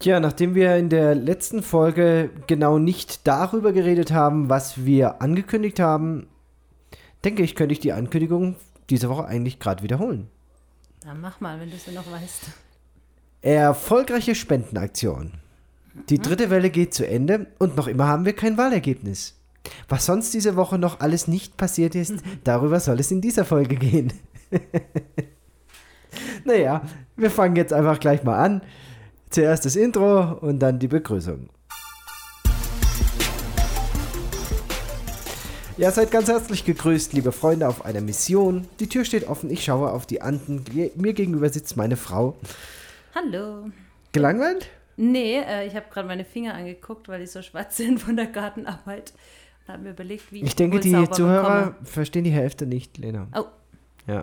Tja, nachdem wir in der letzten Folge genau nicht darüber geredet haben, was wir angekündigt haben, denke ich, könnte ich die Ankündigung diese Woche eigentlich gerade wiederholen. Na, mach mal, wenn du es ja noch weißt. Erfolgreiche Spendenaktion. Die dritte Welle geht zu Ende und noch immer haben wir kein Wahlergebnis. Was sonst diese Woche noch alles nicht passiert ist, darüber soll es in dieser Folge gehen. naja, wir fangen jetzt einfach gleich mal an. Zuerst das Intro und dann die Begrüßung. Ja, seid ganz herzlich gegrüßt, liebe Freunde, auf einer Mission. Die Tür steht offen, ich schaue auf die Anden. Mir gegenüber sitzt meine Frau. Hallo. Gelangweilt? Nee, äh, ich habe gerade meine Finger angeguckt, weil die so schwarz sind von der Gartenarbeit. Und habe mir überlegt, wie ich Ich denke, die Zuhörer bekomme. verstehen die Hälfte nicht, Lena. Oh, Ja.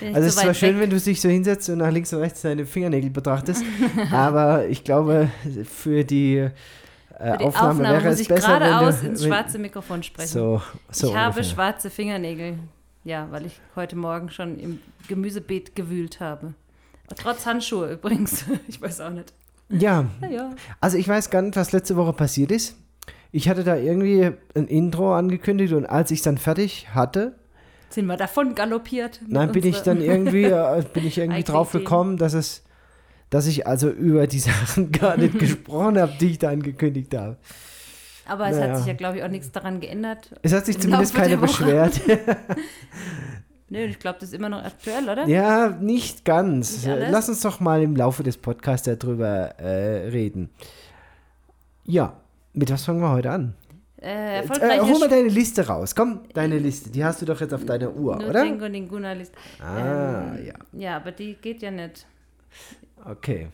bin Also es ist zwar schön, weg? wenn du dich so hinsetzt und nach links und rechts deine Fingernägel betrachtest, aber ich glaube, für die, äh, Für die Aufnahme, Aufnahme wäre muss es ich besser, wenn geradeaus ins schwarze Mikrofon sprechen. So, so ich habe ungefähr. schwarze Fingernägel. Ja, weil ich heute Morgen schon im Gemüsebeet gewühlt habe. Trotz Handschuhe übrigens. Ich weiß auch nicht. Ja, Naja. also ich weiß gar nicht, was letzte Woche passiert ist. Ich hatte da irgendwie ein Intro angekündigt und als ich es dann fertig hatte, Sind wir davon galoppiert? Nein, bin ich dann irgendwie, äh, bin ich irgendwie drauf gekommen, dass es, dass ich also über die Sachen gar nicht gesprochen habe, die ich da angekündigt habe. Aber es Naja. hat sich ja, glaube ich, auch nichts daran geändert. Es hat sich zumindest keiner beschwert. Nö, ich glaube, das ist immer noch aktuell, oder? ja, nicht ganz. Nicht? Lass uns doch mal im Laufe des Podcasts darüber äh, reden. Ja, mit was fangen wir heute an? Äh, Äh, erfolgreiche hol mal deine Liste raus. Komm, deine Liste. Die hast du doch jetzt auf deiner Uhr, oder? Nutrenko Ninguna List. Ah, Ähm, ja. Ja, aber die geht ja nicht. Okay.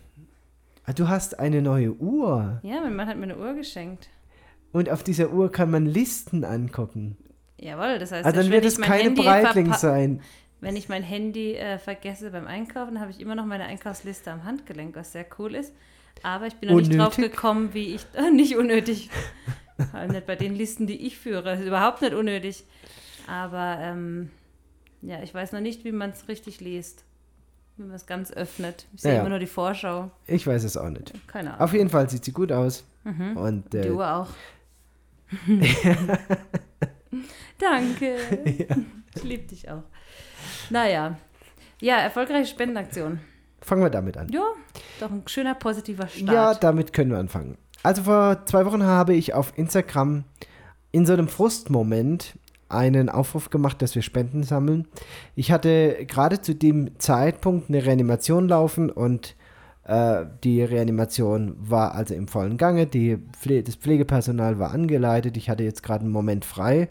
Ah, Du hast eine neue Uhr. Ja, mein Mann hat mir eine Uhr geschenkt. Und auf dieser Uhr kann man Listen angucken. Jawohl, das heißt, Ah, dann wird es keine Handy Breitling sein. Wenn ich mein Handy äh, vergesse beim Einkaufen, habe ich immer noch meine Einkaufsliste am Handgelenk, was sehr cool ist. Aber ich bin noch nicht drauf Unnötig? gekommen, wie ich. Äh, nicht unnötig. Vor allem nicht bei den Listen, die ich führe. Das ist überhaupt nicht unnötig. Aber ähm, ja, ich weiß noch nicht, wie man es richtig liest. Wie man es ganz öffnet. Ich sehe Ja, ja. immer nur die Vorschau. Ich weiß es auch nicht. Keine Ahnung. Auf jeden Fall sieht sie gut aus. Und Die äh, Uhr auch. Danke. Ich liebe dich auch. Naja. Ja, erfolgreiche Spendenaktion. fangen wir damit an. Ja, doch ein schöner positiver Ja, Start. damit können wir anfangen. Also vor zwei Wochen habe ich auf Instagram in so einem Frustmoment einen Aufruf gemacht, dass wir Spenden sammeln. Ich hatte gerade zu dem Zeitpunkt eine Reanimation laufen und äh, die Reanimation war also im vollen Gange. Die Pfle das Pflegepersonal war angeleitet. Ich hatte jetzt gerade einen Moment frei,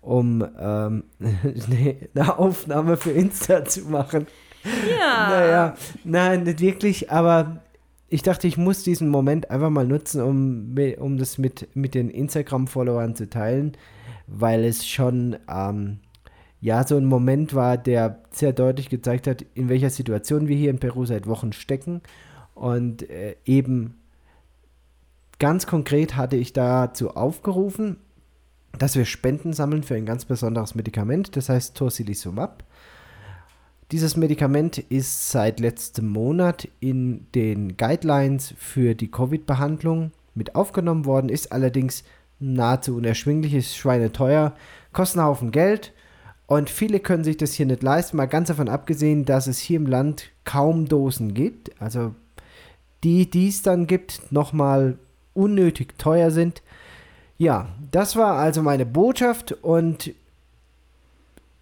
um ähm, eine, eine Aufnahme für Insta zu machen. ja. Naja, nein, nicht wirklich, aber ich dachte, ich muss diesen Moment einfach mal nutzen, um, um das mit, mit den Instagram-Followern zu teilen, weil es schon, ähm, ja, so ein Moment war, der sehr deutlich gezeigt hat, in welcher Situation wir hier in Peru seit Wochen stecken. Und äh, eben ganz konkret hatte ich dazu aufgerufen, dass wir Spenden sammeln für ein ganz besonderes Medikament, das heißt Tocilizumab. Dieses Medikament ist seit letztem Monat in den Guidelines für die Covid-Behandlung mit aufgenommen worden, ist allerdings nahezu unerschwinglich, ist schweineteuer, kostet einen Haufen Geld und viele können sich das hier nicht leisten, mal ganz davon abgesehen, dass es hier im Land kaum Dosen gibt, also die, die es dann gibt, nochmal unnötig teuer sind. Ja, das war also meine Botschaft und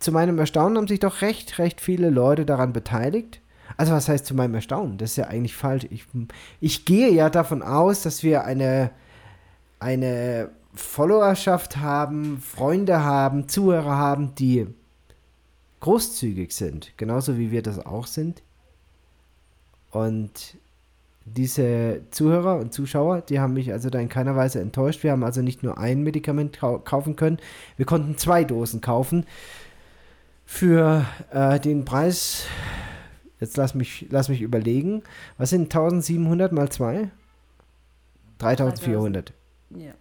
zu meinem Erstaunen haben sich doch recht, recht viele Leute daran beteiligt. Also was heißt zu meinem Erstaunen? Das ist ja eigentlich falsch. Ich, ich gehe ja davon aus, dass wir eine, eine Followerschaft haben, Freunde haben, Zuhörer haben, die großzügig sind. Genauso wie wir das auch sind. Und diese Zuhörer und Zuschauer, die haben mich also da in keiner Weise enttäuscht. Wir haben also nicht nur ein Medikament kau kaufen können, wir konnten zwei Dosen kaufen für äh, den Preis. Jetzt lass mich, lass mich überlegen. Was sind 1700 mal 2? 3400. ja.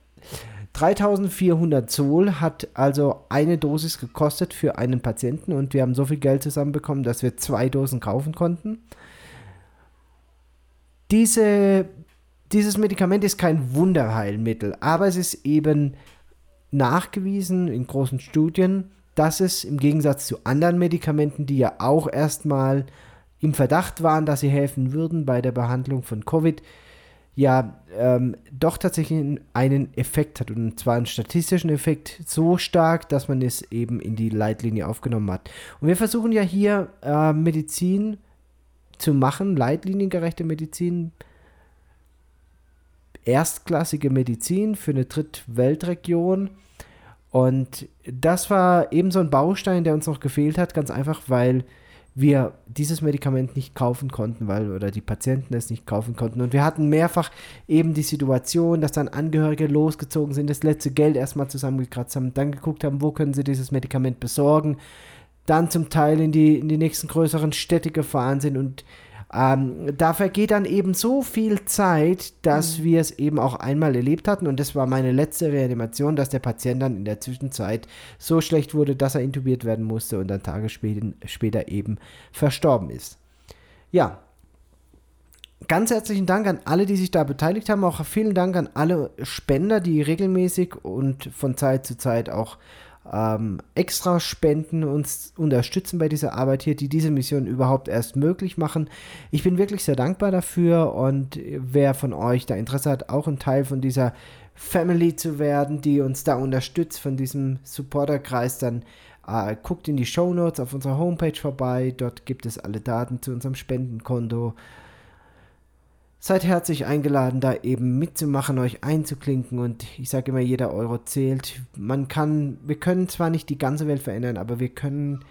3400 Sol hat also eine Dosis gekostet für einen Patienten und wir haben so viel Geld zusammenbekommen, dass wir zwei Dosen kaufen konnten. Diese, dieses Medikament ist kein Wunderheilmittel, aber es ist eben nachgewiesen in großen Studien, dass es im Gegensatz zu anderen Medikamenten, die ja auch erstmal im Verdacht waren, dass sie helfen würden bei der Behandlung von Covid, ja ähm, doch tatsächlich einen Effekt hat. Und zwar einen statistischen Effekt so stark, dass man es eben in die Leitlinie aufgenommen hat. Und wir versuchen ja hier äh, Medizin zu machen, leitliniengerechte Medizin, erstklassige Medizin für eine Drittweltregion. Und das war eben so ein Baustein, der uns noch gefehlt hat, ganz einfach, weil wir dieses Medikament nicht kaufen konnten, weil oder die Patienten es nicht kaufen konnten. Und wir hatten mehrfach eben die Situation, dass dann Angehörige losgezogen sind, das letzte Geld erstmal zusammengekratzt haben, dann geguckt haben, wo können sie dieses Medikament besorgen, dann zum Teil in die, in die nächsten größeren Städte gefahren sind und ähm, da vergeht dann eben so viel Zeit, dass mhm. wir es eben auch einmal erlebt hatten. Und das war meine letzte Reanimation, dass der Patient dann in der Zwischenzeit so schlecht wurde, dass er intubiert werden musste und dann Tage später, später eben verstorben ist. Ja, ganz herzlichen Dank an alle, die sich da beteiligt haben. Auch vielen Dank an alle Spender, die regelmäßig und von Zeit zu Zeit auch ähm, extra Spenden uns unterstützen bei dieser Arbeit hier, die diese Mission überhaupt erst möglich machen. Ich bin wirklich sehr dankbar dafür und wer von euch da Interesse hat, auch ein Teil von dieser Family zu werden, die uns da unterstützt, von diesem Supporterkreis, dann äh, guckt in die Show Notes auf unserer Homepage vorbei. Dort gibt es alle Daten zu unserem Spendenkonto Seid herzlich eingeladen, da eben mitzumachen, euch einzuklinken und ich sage immer, jeder Euro zählt. Man kann, wir können zwar nicht die ganze Welt verändern, aber wir können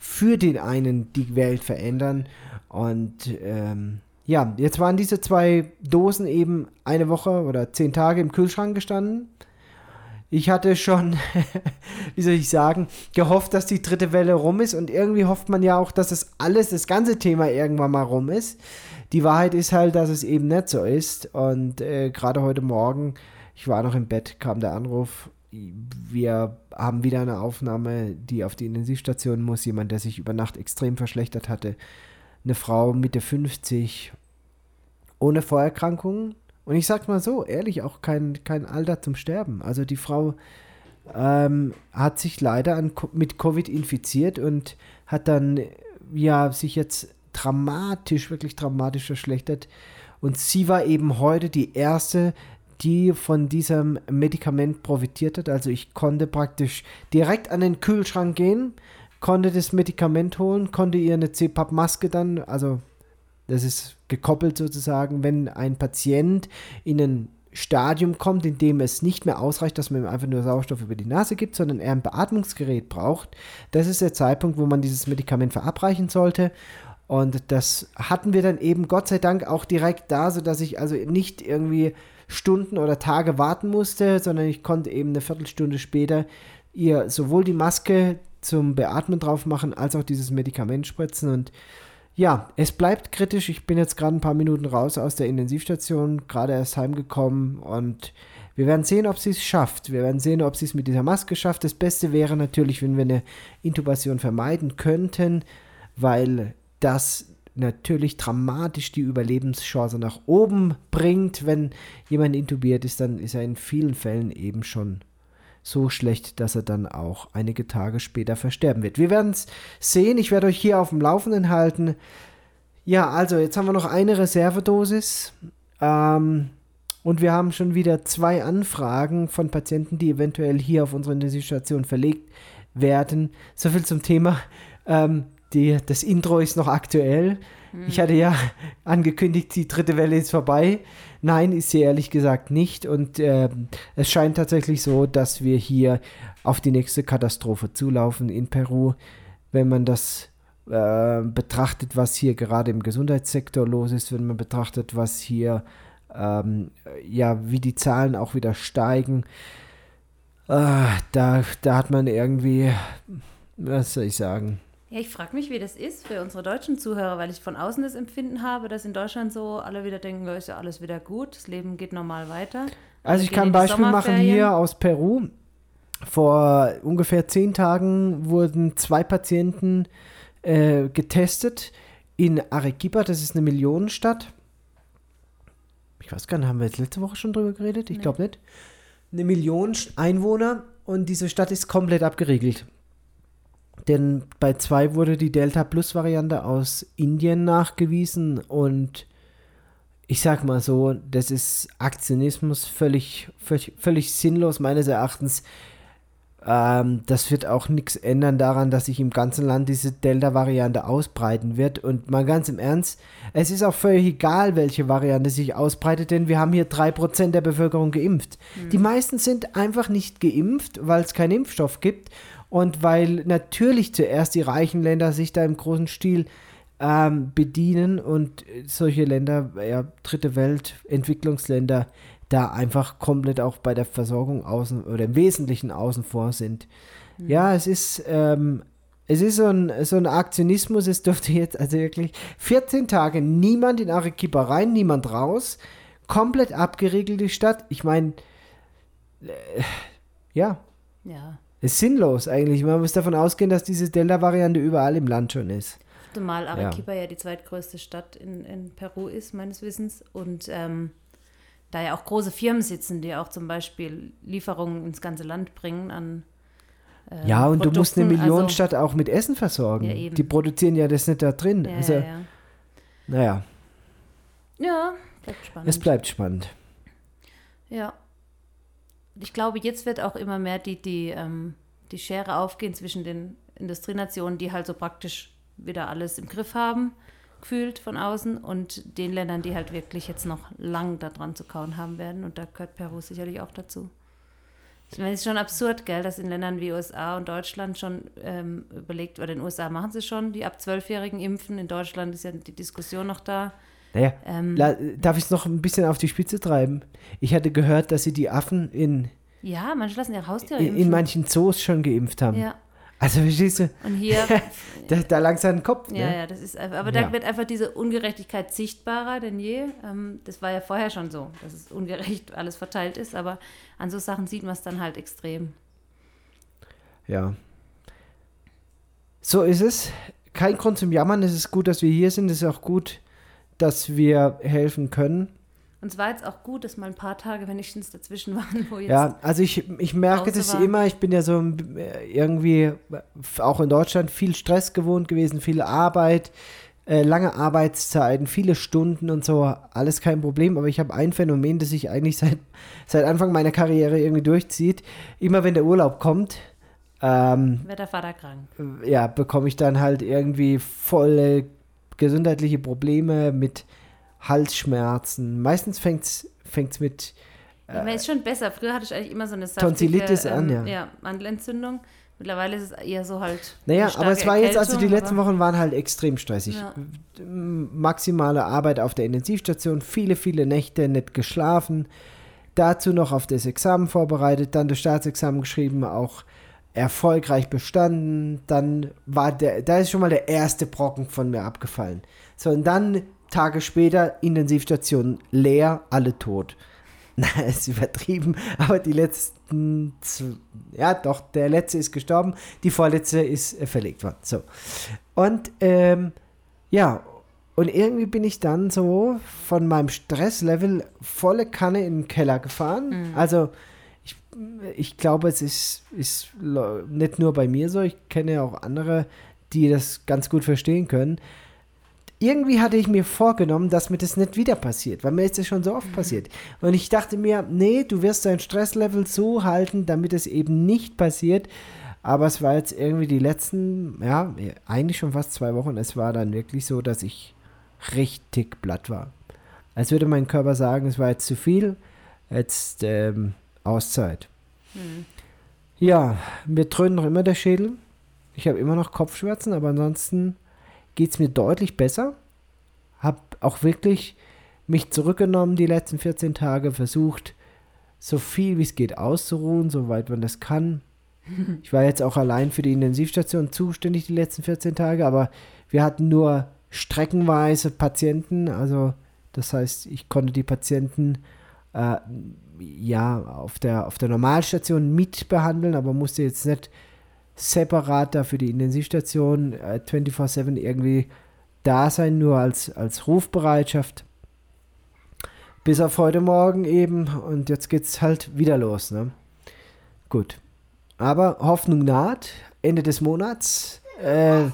für den einen die Welt verändern und ähm, ja, jetzt waren diese zwei Dosen eben eine Woche oder zehn Tage im Kühlschrank gestanden. Ich hatte schon, wie soll ich sagen, gehofft, dass die dritte Welle rum ist und irgendwie hofft man ja auch, dass das alles, das ganze Thema irgendwann mal rum ist. Die Wahrheit ist halt, dass es eben nicht so ist. Und äh, gerade heute Morgen, ich war noch im Bett, kam der Anruf, wir haben wieder eine Aufnahme, die auf die Intensivstation muss. Jemand, der sich über Nacht extrem verschlechtert hatte. Eine Frau Mitte 50, ohne Vorerkrankungen. Und ich sag mal so, ehrlich, auch kein, kein Alter zum Sterben. Also die Frau ähm, hat sich leider an, mit Covid infiziert und hat dann ja sich jetzt dramatisch, wirklich dramatisch verschlechtert. Und sie war eben heute die erste, die von diesem Medikament profitiert hat. Also ich konnte praktisch direkt an den Kühlschrank gehen, konnte das Medikament holen, konnte ihr eine CPAP-Maske dann, also das ist gekoppelt sozusagen, wenn ein Patient in ein Stadium kommt, in dem es nicht mehr ausreicht, dass man ihm einfach nur Sauerstoff über die Nase gibt, sondern er ein Beatmungsgerät braucht. Das ist der Zeitpunkt, wo man dieses Medikament verabreichen sollte. Und das hatten wir dann eben Gott sei Dank auch direkt da, sodass ich also nicht irgendwie Stunden oder Tage warten musste, sondern ich konnte eben eine Viertelstunde später ihr sowohl die Maske zum Beatmen drauf machen, als auch dieses Medikament spritzen. Und ja, es bleibt kritisch. Ich bin jetzt gerade ein paar Minuten raus aus der Intensivstation, gerade erst heimgekommen und wir werden sehen, ob sie es schafft. Wir werden sehen, ob sie es mit dieser Maske schafft. Das Beste wäre natürlich, wenn wir eine Intubation vermeiden könnten, weil das natürlich dramatisch die Überlebenschance nach oben bringt. Wenn jemand intubiert ist, dann ist er in vielen Fällen eben schon so schlecht, dass er dann auch einige Tage später versterben wird. Wir werden es sehen. Ich werde euch hier auf dem Laufenden halten. Ja, also jetzt haben wir noch eine Reservedosis. Ähm, und wir haben schon wieder zwei Anfragen von Patienten, die eventuell hier auf unsere Intensivstation verlegt werden. So viel zum Thema. Ähm, die, das Intro ist noch aktuell. Mhm. Ich hatte ja angekündigt, die dritte Welle ist vorbei. Nein, ist sie ehrlich gesagt nicht. Und äh, es scheint tatsächlich so, dass wir hier auf die nächste Katastrophe zulaufen in Peru. Wenn man das äh, betrachtet, was hier gerade im Gesundheitssektor los ist, wenn man betrachtet, was hier, ähm, ja, wie die Zahlen auch wieder steigen, äh, da, da hat man irgendwie, was soll ich sagen, ja, ich frage mich, wie das ist für unsere deutschen Zuhörer, weil ich von außen das Empfinden habe, dass in Deutschland so alle wieder denken, ist ja alles wieder gut, das Leben geht normal weiter. Also ich kann ein Beispiel machen hier aus Peru. Vor ungefähr zehn Tagen wurden zwei Patienten äh, getestet in Arequipa, das ist eine Millionenstadt. Ich ich weiß gar nicht, haben wir jetzt letzte Woche schon drüber geredet? Ich Nee. glaube nicht. Eine Million Einwohner und diese Stadt ist komplett abgeriegelt. Denn bei zwei wurde die Delta Plus Variante aus Indien nachgewiesen und ich sag mal so, das ist Aktionismus völlig, völlig, völlig sinnlos meines Erachtens. Ähm, das wird auch nichts ändern daran, dass sich im ganzen Land diese Delta-Variante ausbreiten wird. Und mal ganz im Ernst, es ist auch völlig egal, welche Variante sich ausbreitet, denn wir haben hier 3% der Bevölkerung geimpft. Die meisten sind einfach nicht geimpft, weil es keinen Impfstoff gibt und weil natürlich zuerst die reichen Länder sich da im großen Stil ähm, bedienen und solche Länder, ja, dritte Welt, Entwicklungsländer, da einfach komplett auch bei der Versorgung außen oder im Wesentlichen außen vor sind. Ja, es ist, ähm, es ist so ein, so ein Aktionismus, es dürfte jetzt also wirklich 14 Tage niemand in Arequipa rein, niemand raus, komplett abgeriegelt die Stadt. Ich meine, äh, ja, Ja. Ist sinnlos eigentlich. Man muss davon ausgehen, dass diese Delta-Variante überall im Land schon ist. Zumal Arequipa ja. die zweitgrößte Stadt in, in Peru ist, meines Wissens. Und ähm, da ja auch große Firmen sitzen, die auch zum Beispiel Lieferungen ins ganze Land bringen an. äh, Ja, und du musst eine Produkten. Millionenstadt auch mit Essen versorgen. Ja. Die produzieren ja das nicht da drin. Also, also, ja, ja, naja, ja. ja, bleibt spannend. es bleibt spannend. Ja. Ich glaube, jetzt wird auch immer mehr die, die, ähm, die Schere aufgehen zwischen den Industrienationen, die halt so praktisch wieder alles im Griff haben, gefühlt von außen, und den Ländern, die halt wirklich jetzt noch lang daran zu kauen haben werden. Und da gehört Peru sicherlich auch dazu. Ich meine, es ist schon absurd, gell, dass in Ländern wie USA und Deutschland schon ähm, überlegt, oder in den USA machen sie schon, die ab Zwölfjährigen impfen. In Deutschland ist ja die Diskussion noch da. Naja, Ähm, la, darf ich es noch ein bisschen auf die Spitze treiben? Ich hatte gehört, dass sie die Affen in, ja, manche lassen ihre Haustiere in, impfen. in manchen Zoos schon geimpft haben. ja. Also verstehst du, Und hier da, da langsam ein Kopf. Ja, ne? ja, das ist einfach, aber Ja. da wird einfach diese Ungerechtigkeit sichtbarer denn je. Ähm, das war ja vorher schon so, dass es ungerecht alles verteilt ist, aber an so Sachen sieht man es dann halt extrem. Ja. So ist es. Kein Grund zum Jammern. Es ist gut, dass wir hier sind. Es ist auch gut, dass wir helfen können. Und es war jetzt auch gut, dass mal ein paar Tage wenigstens dazwischen waren, wo jetzt. Ja, also ich, ich merke das war. immer. Ich bin ja so äh, irgendwie auch in Deutschland viel Stress gewohnt gewesen, viel Arbeit, äh, lange Arbeitszeiten, viele Stunden und so. Alles kein Problem. Aber ich habe ein Phänomen, das sich eigentlich seit, seit Anfang meiner Karriere irgendwie durchzieht. Immer wenn der Urlaub kommt, ähm, Wird der Vater krank. ja, bekomme ich dann halt irgendwie volle gesundheitliche Probleme mit Halsschmerzen. Meistens fängt es mit, Ja, aber ist schon besser. Früher hatte ich eigentlich immer so eine saftige, Äh, Tonsillitis an, ja. ja, Mandelentzündung. Mittlerweile ist es eher so halt. naja, aber es war jetzt, also die Erkältung, letzten Wochen waren halt extrem stressig. Ja. Maximale Arbeit auf der Intensivstation, viele, viele Nächte nicht geschlafen. Dazu noch auf das Examen vorbereitet, dann das Staatsexamen geschrieben, auch erfolgreich bestanden. Dann war der, da ist schon mal der erste Brocken von mir abgefallen. So, und dann Tage später Intensivstation leer, alle tot. Na, ist übertrieben, aber die letzten, ja doch, der letzte ist gestorben, die vorletzte ist äh, verlegt worden. So. Und ähm, ja, und irgendwie bin ich dann so von meinem Stresslevel volle Kanne in den Keller gefahren. Also ich, glaube, es ist, ist nicht nur bei mir so, ich kenne auch andere, die das ganz gut verstehen können. Irgendwie hatte ich mir vorgenommen, dass mir das nicht wieder passiert, weil mir ist das schon so oft passiert. Und ich dachte mir, nee, du wirst dein Stresslevel so halten, damit es eben nicht passiert. Aber es war jetzt irgendwie die letzten, ja, eigentlich schon fast zwei Wochen. Es war dann wirklich so, dass ich richtig platt war. Als würde mein Körper sagen, es war jetzt zu viel, jetzt ähm, Auszeit. Ja, mir dröhnt noch immer der Schädel. Ich habe immer noch Kopfschmerzen, aber ansonsten geht es mir deutlich besser. Habe auch wirklich mich zurückgenommen die letzten 14 Tage, versucht, so viel wie es geht auszuruhen, soweit man das kann. Ich war jetzt auch allein für die Intensivstation zuständig die letzten 14 Tage, aber wir hatten nur streckenweise Patienten. Also das heißt, ich konnte die Patienten äh, ja auf der, auf der Normalstation mitbehandeln, aber musste jetzt nicht separat da für die Intensivstation äh, 24-7 irgendwie da sein, nur als, als Rufbereitschaft. Bis auf heute Morgen eben. Und jetzt geht's halt wieder los, ne? Gut. Aber Hoffnung naht. Ende des Monats. Äh,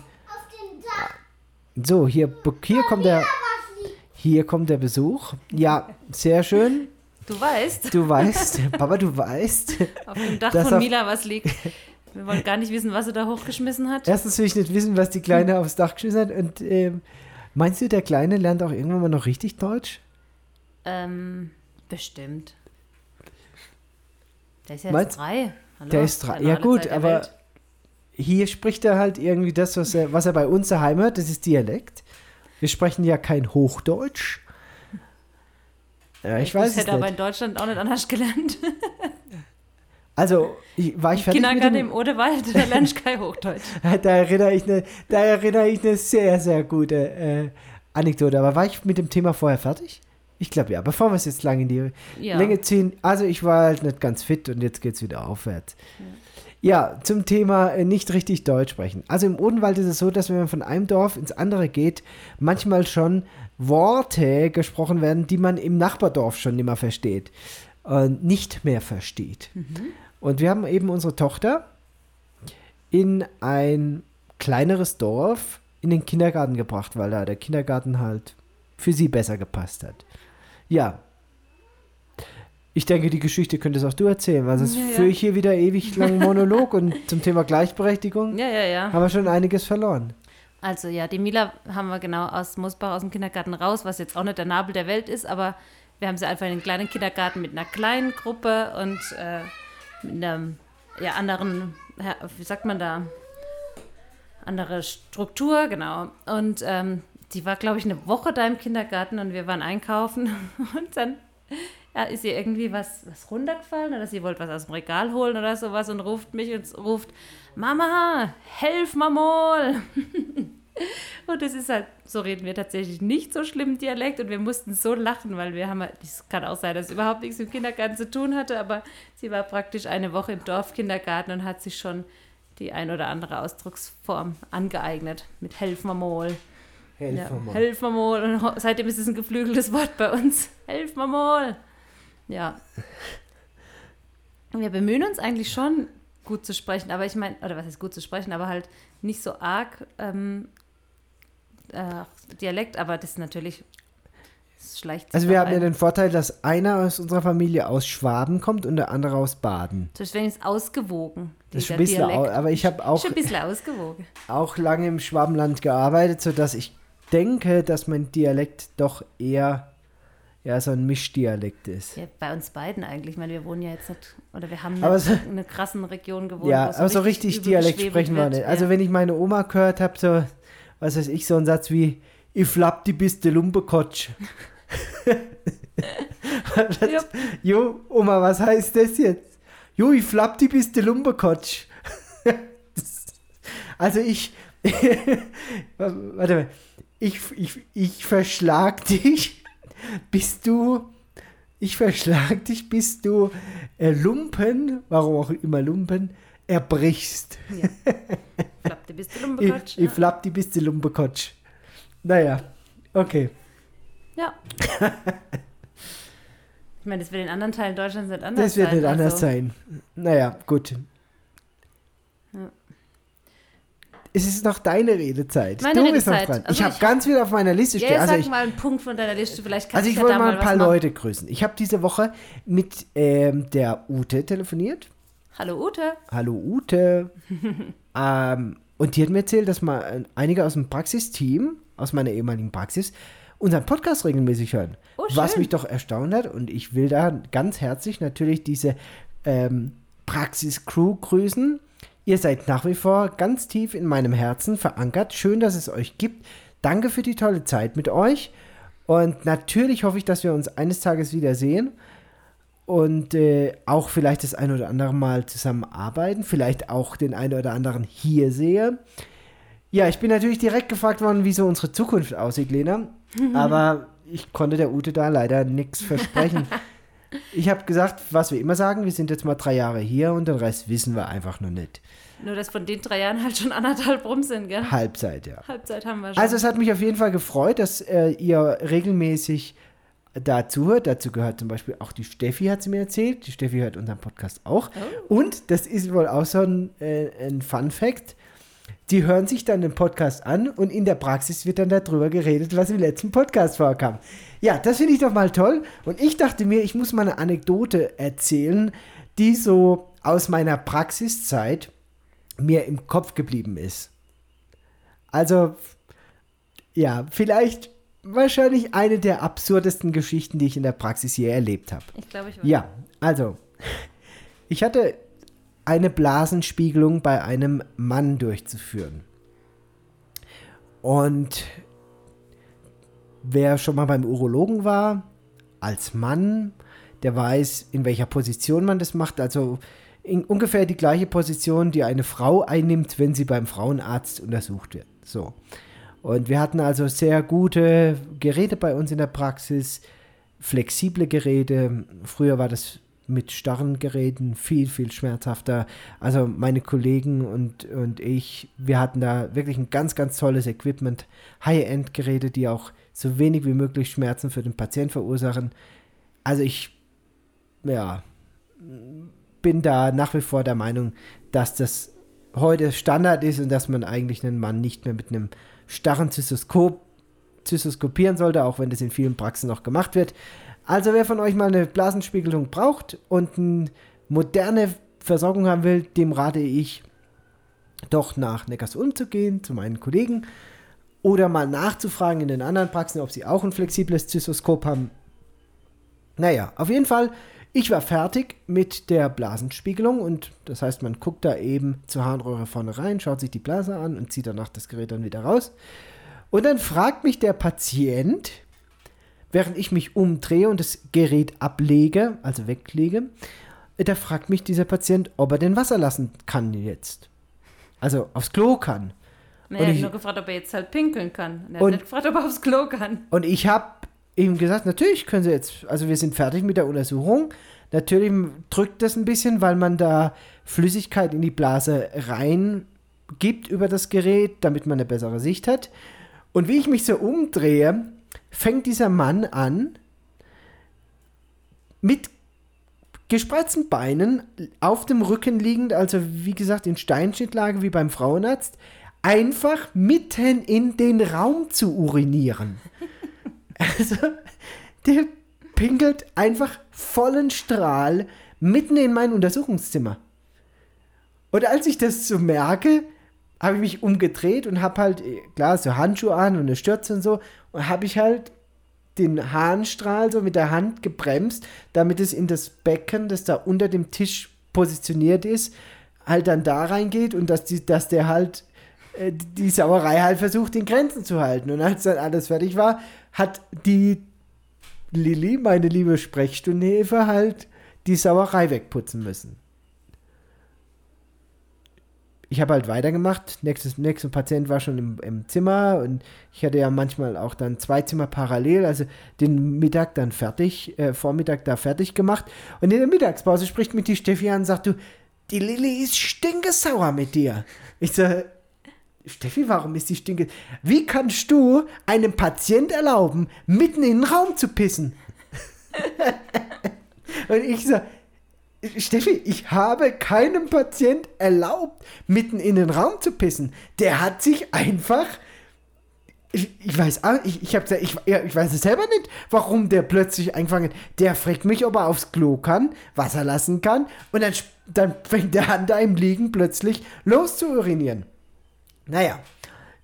so, hier, hier kommt der. Hier kommt der Besuch. Ja, sehr schön. Du weißt, Du weißt, Papa, du weißt. auf dem Dach von Mila was liegt. Wir wollen gar nicht wissen, was sie da hochgeschmissen hat. Erstens will ich nicht wissen, was die Kleine aufs Dach geschmissen hat. Und ähm, meinst du, der Kleine lernt auch irgendwann mal noch richtig Deutsch? Ähm, bestimmt. Der ist ja Meinst- jetzt drei. Hallo, Der ist drei. Ja, gut, aber- Welt. Hier spricht er halt irgendwie das, was er, was er bei uns daheim hört. Das ist Dialekt. Wir sprechen ja kein Hochdeutsch. Ja, ich, weiß das es hätte aber in nicht. Deutschland auch nicht anders gelernt. Also, ich, war ich fertig mit Kindergarten dem, im Odewald, da lernst du kein Hochdeutsch. da erinnere ich eine, da erinnere ich eine sehr, sehr gute äh, Anekdote. Aber war ich mit dem Thema vorher fertig? Ich glaube ja, bevor wir es jetzt lang in die Ja. Länge ziehen. Also ich war halt nicht ganz fit und jetzt geht es wieder aufwärts. Ja, zum Thema äh, nicht richtig Deutsch sprechen. Also im Odenwald ist es so, dass wenn man von einem Dorf ins andere geht, manchmal schon Worte gesprochen werden, die man im Nachbardorf schon nicht mehr versteht und nicht mehr versteht. Und wir haben eben unsere Tochter in ein kleineres Dorf in den Kindergarten gebracht, weil da der Kindergarten halt für sie besser gepasst hat. Ja. Ich denke, die Geschichte könntest auch du erzählen, weil sonst Ja, ja. führe ich hier wieder ewig lang Monolog und zum Thema Gleichberechtigung Ja, ja, ja. haben wir schon einiges verloren. Also ja, die Mila haben wir genau aus Mosbach aus dem Kindergarten raus, was jetzt auch nicht der Nabel der Welt ist, aber wir haben sie einfach in einen kleinen Kindergarten mit einer kleinen Gruppe und äh, mit einer ja, anderen, wie sagt man da, andere Struktur, genau. Und ähm, die war, glaube ich, eine Woche da im Kindergarten und wir waren einkaufen und dann ja, ist ihr irgendwie was, was runtergefallen oder sie wollte was aus dem Regal holen oder sowas und ruft mich und ruft, Mama, helf mal mal. Und es ist halt, so reden wir tatsächlich nicht so schlimm im Dialekt und wir mussten so lachen, weil wir haben, halt- es kann auch sein, dass es überhaupt nichts mit Kindergarten zu tun hatte, aber sie war praktisch eine Woche im Dorfkindergarten und hat sich schon die ein oder andere Ausdrucksform angeeignet mit helf mal mal. Helf Ja, mal. helf mal. Und seitdem ist es ein geflügeltes Wort bei uns. Helf mal mal. Ja. Wir bemühen uns eigentlich schon, gut zu sprechen, aber ich meine, oder was ist gut zu sprechen, aber halt nicht so arg ähm, äh, Dialekt, aber das ist natürlich, es schleicht Also wir haben ja ein. den Vorteil, dass einer aus unserer Familie aus Schwaben kommt und der andere aus Baden. Das ist wenigstens ausgewogen, Das ist ein bisschen, au- aber ich habe auch, auch lange im Schwabenland gearbeitet, sodass ich denke, dass mein Dialekt doch eher, eher so ein Mischdialekt ist. Ja, bei uns beiden eigentlich. Ich meine, wir wohnen ja jetzt nicht, oder wir haben so- in einer krassen Region gewohnt. Ja, aber so richtig übel Dialekt sprechen wir nicht. Also ja. wenn ich meine Oma gehört habe, so, was weiß ich, so ein Satz wie, ich flapp die bis de Lumpekotsch. Ja. Jo, Oma, was heißt das jetzt? Jo, ich flapp die bis de Lumpekotsch. Also ich, warte mal, ich, ich, ich verschlag dich, bis du, ich verschlag dich, bis du äh, Lumpen, warum auch immer Lumpen, erbrichst. Flappte bis du Ich, Lumbekotsch. ich flapp die bis de Lumpekotsch. Naja, okay. Ja. ich meine, das wird in anderen Teilen Deutschlands nicht anders Das wird sein. nicht anders also, sein. Naja, gut. Ja. Es ist noch deine Redezeit. Meine du bist noch Redezeit. dran. Also ich habe ganz viel auf meiner Liste Ja, stehen. jetzt Also sag ich, mal einen Punkt von deiner Liste. Vielleicht kannst also ich du wollte ja da mal ein paar. Leute grüßen. Ich habe diese Woche mit ähm, der Ute telefoniert. Hallo Ute. Hallo Ute. ähm, und die hat mir erzählt, dass mal äh, einige aus dem Praxisteam, aus meiner ehemaligen Praxis, unseren Podcast regelmäßig hören. Oh, was mich doch erstaunt hat. Und ich will da ganz herzlich natürlich diese ähm, Praxis-Crew grüßen. Ihr seid nach wie vor ganz tief in meinem Herzen verankert. Schön, dass es euch gibt. Danke für die tolle Zeit mit euch. Und natürlich hoffe ich, dass wir uns eines Tages wiedersehen und äh, auch vielleicht das ein oder andere Mal zusammenarbeiten, vielleicht auch den einen oder anderen hier sehe. Ja, ich bin natürlich direkt gefragt worden, wie so unsere Zukunft aussieht, Lena. Aber ich konnte der Ute da leider nichts versprechen. Ich habe gesagt, was wir immer sagen, wir sind jetzt mal drei Jahre hier und den Rest wissen wir einfach noch nicht. Nur, dass von den drei Jahren halt schon anderthalb rum sind, gell? Halbzeit, ja. Halbzeit haben wir schon. Also es hat mich auf jeden Fall gefreut, dass äh, ihr regelmäßig dazu hört. Dazu gehört zum Beispiel auch die Steffi, hat sie mir erzählt. Die Steffi hört unseren Podcast auch. Oh. Und das ist wohl auch so ein, äh, ein Fun Fact. Die hören sich dann den Podcast an und in der Praxis wird dann darüber geredet, was im letzten Podcast vorkam. Ja, das finde ich doch mal toll. Und ich dachte mir, ich muss mal eine Anekdote erzählen, die so aus meiner Praxiszeit mir im Kopf geblieben ist. Also, ja, vielleicht wahrscheinlich eine der absurdesten Geschichten, die ich in der Praxis je erlebt habe. Ich glaube, ich weiß. Ja, also, ich hatte eine Blasenspiegelung bei einem Mann durchzuführen. Und wer schon mal beim Urologen war, als Mann, der weiß, in welcher Position man das macht. Also in ungefähr die gleiche Position, die eine Frau einnimmt, wenn sie beim Frauenarzt untersucht wird. So. Und wir hatten also sehr gute Geräte bei uns in der Praxis, flexible Geräte. Früher war das mit starren Geräten viel, viel schmerzhafter. Also meine Kollegen und, und ich, wir hatten da wirklich ein ganz, ganz tolles Equipment, High-End-Geräte, die auch so wenig wie möglich Schmerzen für den Patienten verursachen. Also ich, ja, bin da nach wie vor der Meinung, dass das heute Standard ist und dass man eigentlich einen Mann nicht mehr mit einem starren Zystoskop zystoskopieren sollte, auch wenn das in vielen Praxen noch gemacht wird. Also wer von euch mal eine Blasenspiegelung braucht und eine moderne Versorgung haben will, dem rate ich doch nach Neckarsulm zu gehen, zu meinen Kollegen oder mal nachzufragen in den anderen Praxen, ob sie auch ein flexibles Zystoskop haben. Naja, auf jeden Fall ich war fertig mit der Blasenspiegelung und das heißt, man guckt da eben zur Harnröhre vorne rein, schaut sich die Blase an und zieht danach das Gerät dann wieder raus. Und dann fragt mich der Patient, während ich mich umdrehe und das Gerät ablege, also weglege, da fragt mich dieser Patient, ob er denn Wasser lassen kann jetzt. Also aufs Klo kann. Nee, er hat nur gefragt, ob er jetzt halt pinkeln kann. er hat nicht gefragt, ob er aufs Klo kann. Und ich habe ihm gesagt, natürlich können sie jetzt, also wir sind fertig mit der Untersuchung. Natürlich drückt das ein bisschen, weil man da Flüssigkeit in die Blase rein gibt über das Gerät, damit man eine bessere Sicht hat. Und wie ich mich so umdrehe, fängt dieser Mann an, mit gespreizten Beinen auf dem Rücken liegend, also wie gesagt in Steinschnittlage wie beim Frauenarzt, einfach mitten in den Raum zu urinieren. Also, der pinkelt einfach vollen Strahl mitten in mein Untersuchungszimmer. Und als ich das so merke, habe ich mich umgedreht und habe halt, klar, so Handschuhe an und eine Stürze und so, und habe ich halt den Harnstrahl so mit der Hand gebremst, damit es in das Becken, das da unter dem Tisch positioniert ist, halt dann da reingeht und dass, die, dass der halt äh, die Sauerei halt versucht, in Grenzen zu halten. Und als dann alles fertig war, hat die Lilly, meine liebe Sprechstundenhilfe, halt die Sauerei wegputzen müssen. Ich habe halt weitergemacht. Nächstes, nächster Patient war schon im, im, Zimmer und ich hatte ja manchmal auch dann zwei Zimmer parallel, also den Mittag dann fertig, äh, Vormittag da fertig gemacht. Und in der Mittagspause spricht mich die Steffi an und sagt, du, die Lilly ist stinkesauer mit dir. Ich sage, Steffi, warum ist die Stinke? Wie kannst du einem Patient erlauben, mitten in den Raum zu pissen? Und ich so, Steffi, ich habe keinem Patient erlaubt, mitten in den Raum zu pissen. Der hat sich einfach. Ich, ich weiß, ich, ich, hab, ich, ich weiß es selber nicht, warum der plötzlich angefangen Der fragt mich, ob er aufs Klo kann, Wasser lassen kann, und dann, dann fängt der an, da im Liegen plötzlich los zu urinieren. Naja,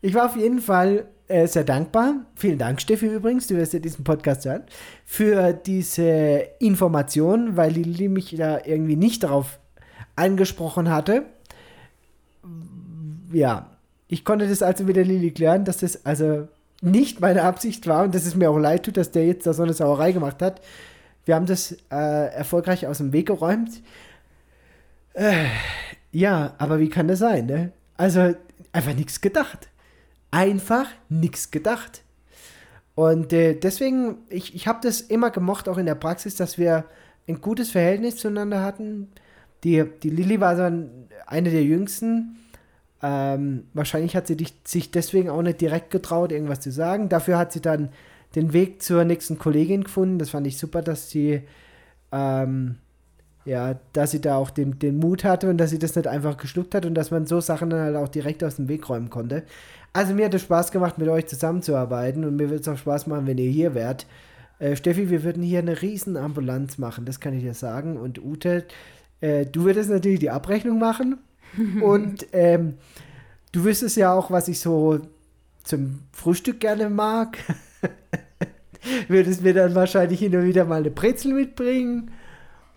ich war auf jeden Fall äh, sehr dankbar. Vielen Dank, Steffi, übrigens, du wirst ja diesen Podcast hören, für diese Information, weil Lili mich da irgendwie nicht darauf angesprochen hatte. Ja, ich konnte das also mit der Lili klären, dass das also nicht meine Absicht war und dass es mir auch leid tut, dass der jetzt da so eine Sauerei gemacht hat. Wir haben das äh, erfolgreich aus dem Weg geräumt. Äh, ja, aber wie kann das sein, ne? Also, einfach nichts gedacht. Einfach nichts gedacht. Und äh, deswegen, ich, ich habe das immer gemocht, auch in der Praxis, dass wir ein gutes Verhältnis zueinander hatten. Die, die Lilly war dann eine der jüngsten. Ähm, wahrscheinlich hat sie dich, sich deswegen auch nicht direkt getraut, irgendwas zu sagen. Dafür hat sie dann den Weg zur nächsten Kollegin gefunden. Das fand ich super, dass sie, ähm, ja, dass sie da auch den, den Mut hatte und dass sie das nicht einfach geschluckt hat und dass man so Sachen dann halt auch direkt aus dem Weg räumen konnte. Also mir hat es Spaß gemacht, mit euch zusammenzuarbeiten und mir wird es auch Spaß machen, wenn ihr hier wärt. Äh, Steffi, wir würden hier eine riesen Ambulanz machen, das kann ich dir sagen. Und Ute, äh, du würdest natürlich die Abrechnung machen und ähm, du wüsstest ja auch, was ich so zum Frühstück gerne mag. würdest mir dann wahrscheinlich hin und wieder mal eine Brezel mitbringen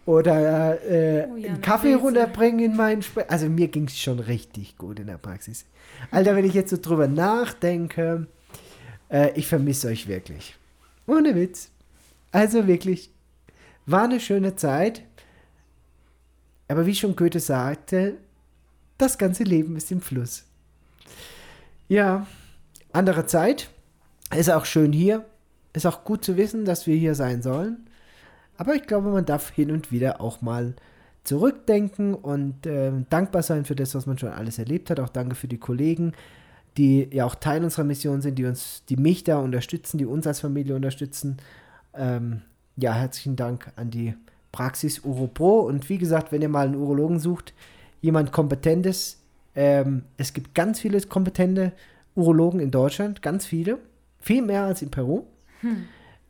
oder äh, Oh ja, einen eine Kaffee runterbringen in meinen Spe Also mir ging es schon richtig gut in der Praxis. Alter, wenn ich jetzt so drüber nachdenke, äh, ich vermisse euch wirklich. Ohne Witz. Also wirklich, war eine schöne Zeit. Aber wie schon Goethe sagte, das ganze Leben ist im Fluss. Ja, andere Zeit. Ist auch schön hier. Ist auch gut zu wissen, dass wir hier sein sollen. Aber ich glaube, man darf hin und wieder auch mal zurückdenken und äh, dankbar sein für das, was man schon alles erlebt hat. Auch danke für die Kollegen, die ja auch Teil unserer Mission sind, die uns, die mich da unterstützen, die uns als Familie unterstützen. Ähm, ja, herzlichen Dank an die Praxis UroPro. Und wie gesagt, wenn ihr mal einen Urologen sucht, jemand Kompetentes, ähm, es gibt ganz viele kompetente Urologen in Deutschland, ganz viele, viel mehr als in Peru.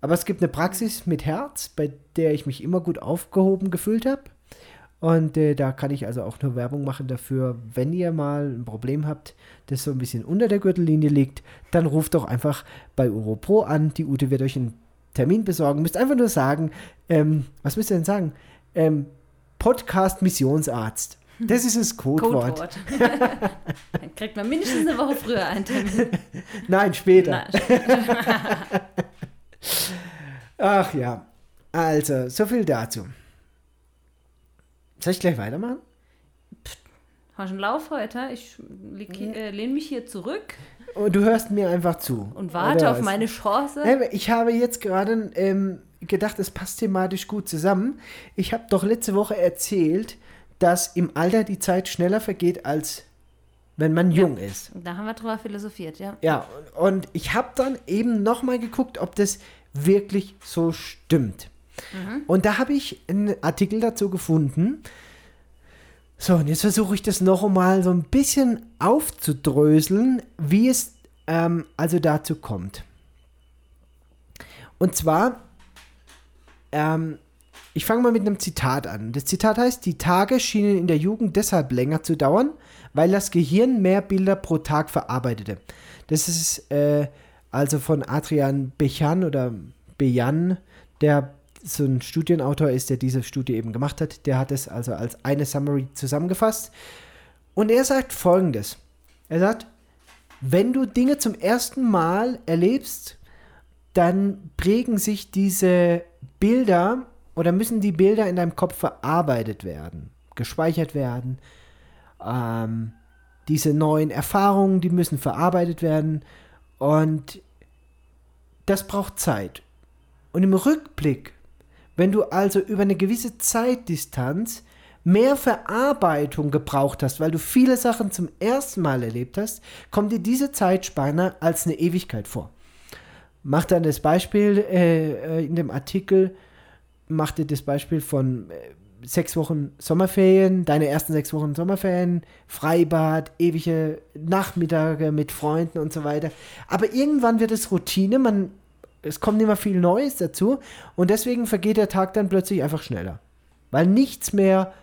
Aber es gibt eine Praxis mit Herz, bei der ich mich immer gut aufgehoben gefühlt habe. Und äh, da kann ich also auch nur Werbung machen dafür, wenn ihr mal ein Problem habt, das so ein bisschen unter der Gürtellinie liegt, dann ruft doch einfach bei UroPro an. Die Ute wird euch einen Termin besorgen. Müsst einfach nur sagen, ähm, was müsst ihr denn sagen? Ähm, Podcast Missionsarzt. Das ist das Codewort. Codewort. Dann kriegt man mindestens eine Woche früher einen Termin. Nein, später. Na, Ach ja. Also, so viel dazu. Soll ich gleich weitermachen? hast du einen Lauf heute? Ich äh, lehne mich hier zurück Und du hörst mir einfach zu. und warte Oder auf was? meine Chance. Ich habe jetzt gerade ähm, gedacht, es passt thematisch gut zusammen. Ich habe doch letzte Woche erzählt, dass im Alter die Zeit schneller vergeht, als wenn man jung ist. Da haben wir drüber philosophiert, ja. Ja, und ich habe dann eben nochmal geguckt, ob das wirklich so stimmt. Und da habe ich einen Artikel dazu gefunden. So, und jetzt versuche ich das noch einmal so ein bisschen aufzudröseln, wie es ähm, also dazu kommt. Und zwar, ähm, ich fange mal mit einem Zitat an. Das Zitat heißt, die Tage schienen in der Jugend deshalb länger zu dauern, weil das Gehirn mehr Bilder pro Tag verarbeitete. Das ist äh, also von Adrian Bechan oder Bejan, der so ein Studienautor ist, der diese Studie eben gemacht hat. Der hat es also als eine Summary zusammengefasst. Und er sagt folgendes. Er sagt, wenn du Dinge zum ersten Mal erlebst, dann prägen sich diese Bilder oder müssen die Bilder in deinem Kopf verarbeitet werden, gespeichert werden. Ähm, diese neuen Erfahrungen, die müssen verarbeitet werden und das braucht Zeit. Und im Rückblick, wenn du also über eine gewisse Zeitdistanz mehr Verarbeitung gebraucht hast, weil du viele Sachen zum ersten Mal erlebt hast, kommt dir diese Zeitspanne als eine Ewigkeit vor. Macht dann das Beispiel äh, äh, in dem Artikel, macht dir das Beispiel von äh, sechs Wochen Sommerferien, deine ersten sechs Wochen Sommerferien, Freibad, ewige Nachmittage mit Freunden und so weiter. Aber irgendwann wird es Routine, man, es kommt immer viel Neues dazu und deswegen vergeht der Tag dann plötzlich einfach schneller. Weil nichts mehr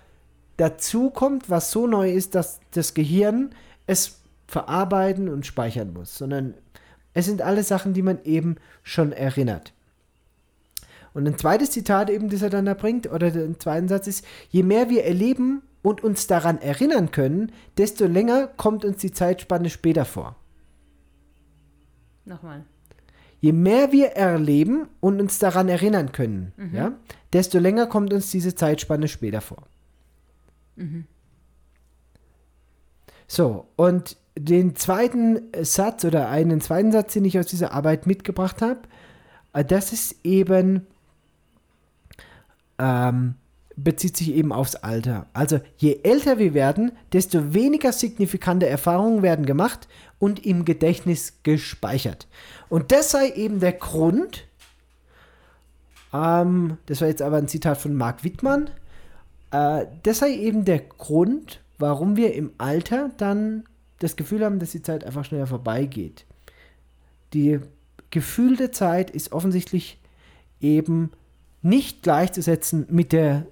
dazu kommt, was so neu ist, dass das Gehirn es verarbeiten und speichern muss, sondern es sind alle Sachen, die man eben schon erinnert. Und ein zweites Zitat eben, das er dann da bringt, oder der zweite Satz ist, je mehr wir erleben und uns daran erinnern können, desto länger kommt uns die Zeitspanne später vor. Nochmal. Je mehr wir erleben und uns daran erinnern können, ja, desto länger kommt uns diese Zeitspanne später vor. So, und den zweiten Satz oder einen zweiten Satz, den ich aus dieser Arbeit mitgebracht habe, äh, das ist eben ähm, bezieht sich eben aufs Alter. Also je älter wir werden, desto weniger signifikante Erfahrungen werden gemacht und im Gedächtnis gespeichert. Und das sei eben der Grund, ähm, das war jetzt aber ein Zitat von Marc Wittmann, äh, das sei eben der Grund, warum wir im Alter dann das Gefühl haben, dass die Zeit einfach schneller vorbeigeht. Die gefühlte Zeit ist offensichtlich eben nicht gleichzusetzen mit der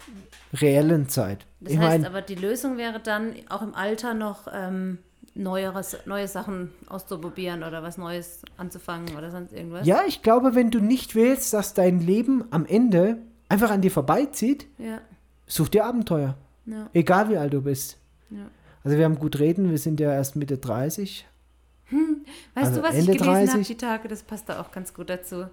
reellen Zeit. Das ich heißt mein, aber, die Lösung wäre dann auch im Alter noch ähm, neueres, neue Sachen auszuprobieren oder was Neues anzufangen oder sonst irgendwas. Ja, ich glaube, wenn du nicht willst, dass dein Leben am Ende einfach an dir vorbeizieht, ja. such dir Abenteuer. Ja. Egal wie alt du bist. Ja. Also wir haben gut reden, wir sind ja erst Mitte 30. Hm. Weißt also du, was Ende ich gelesen habe die Tage, das passt da auch ganz gut dazu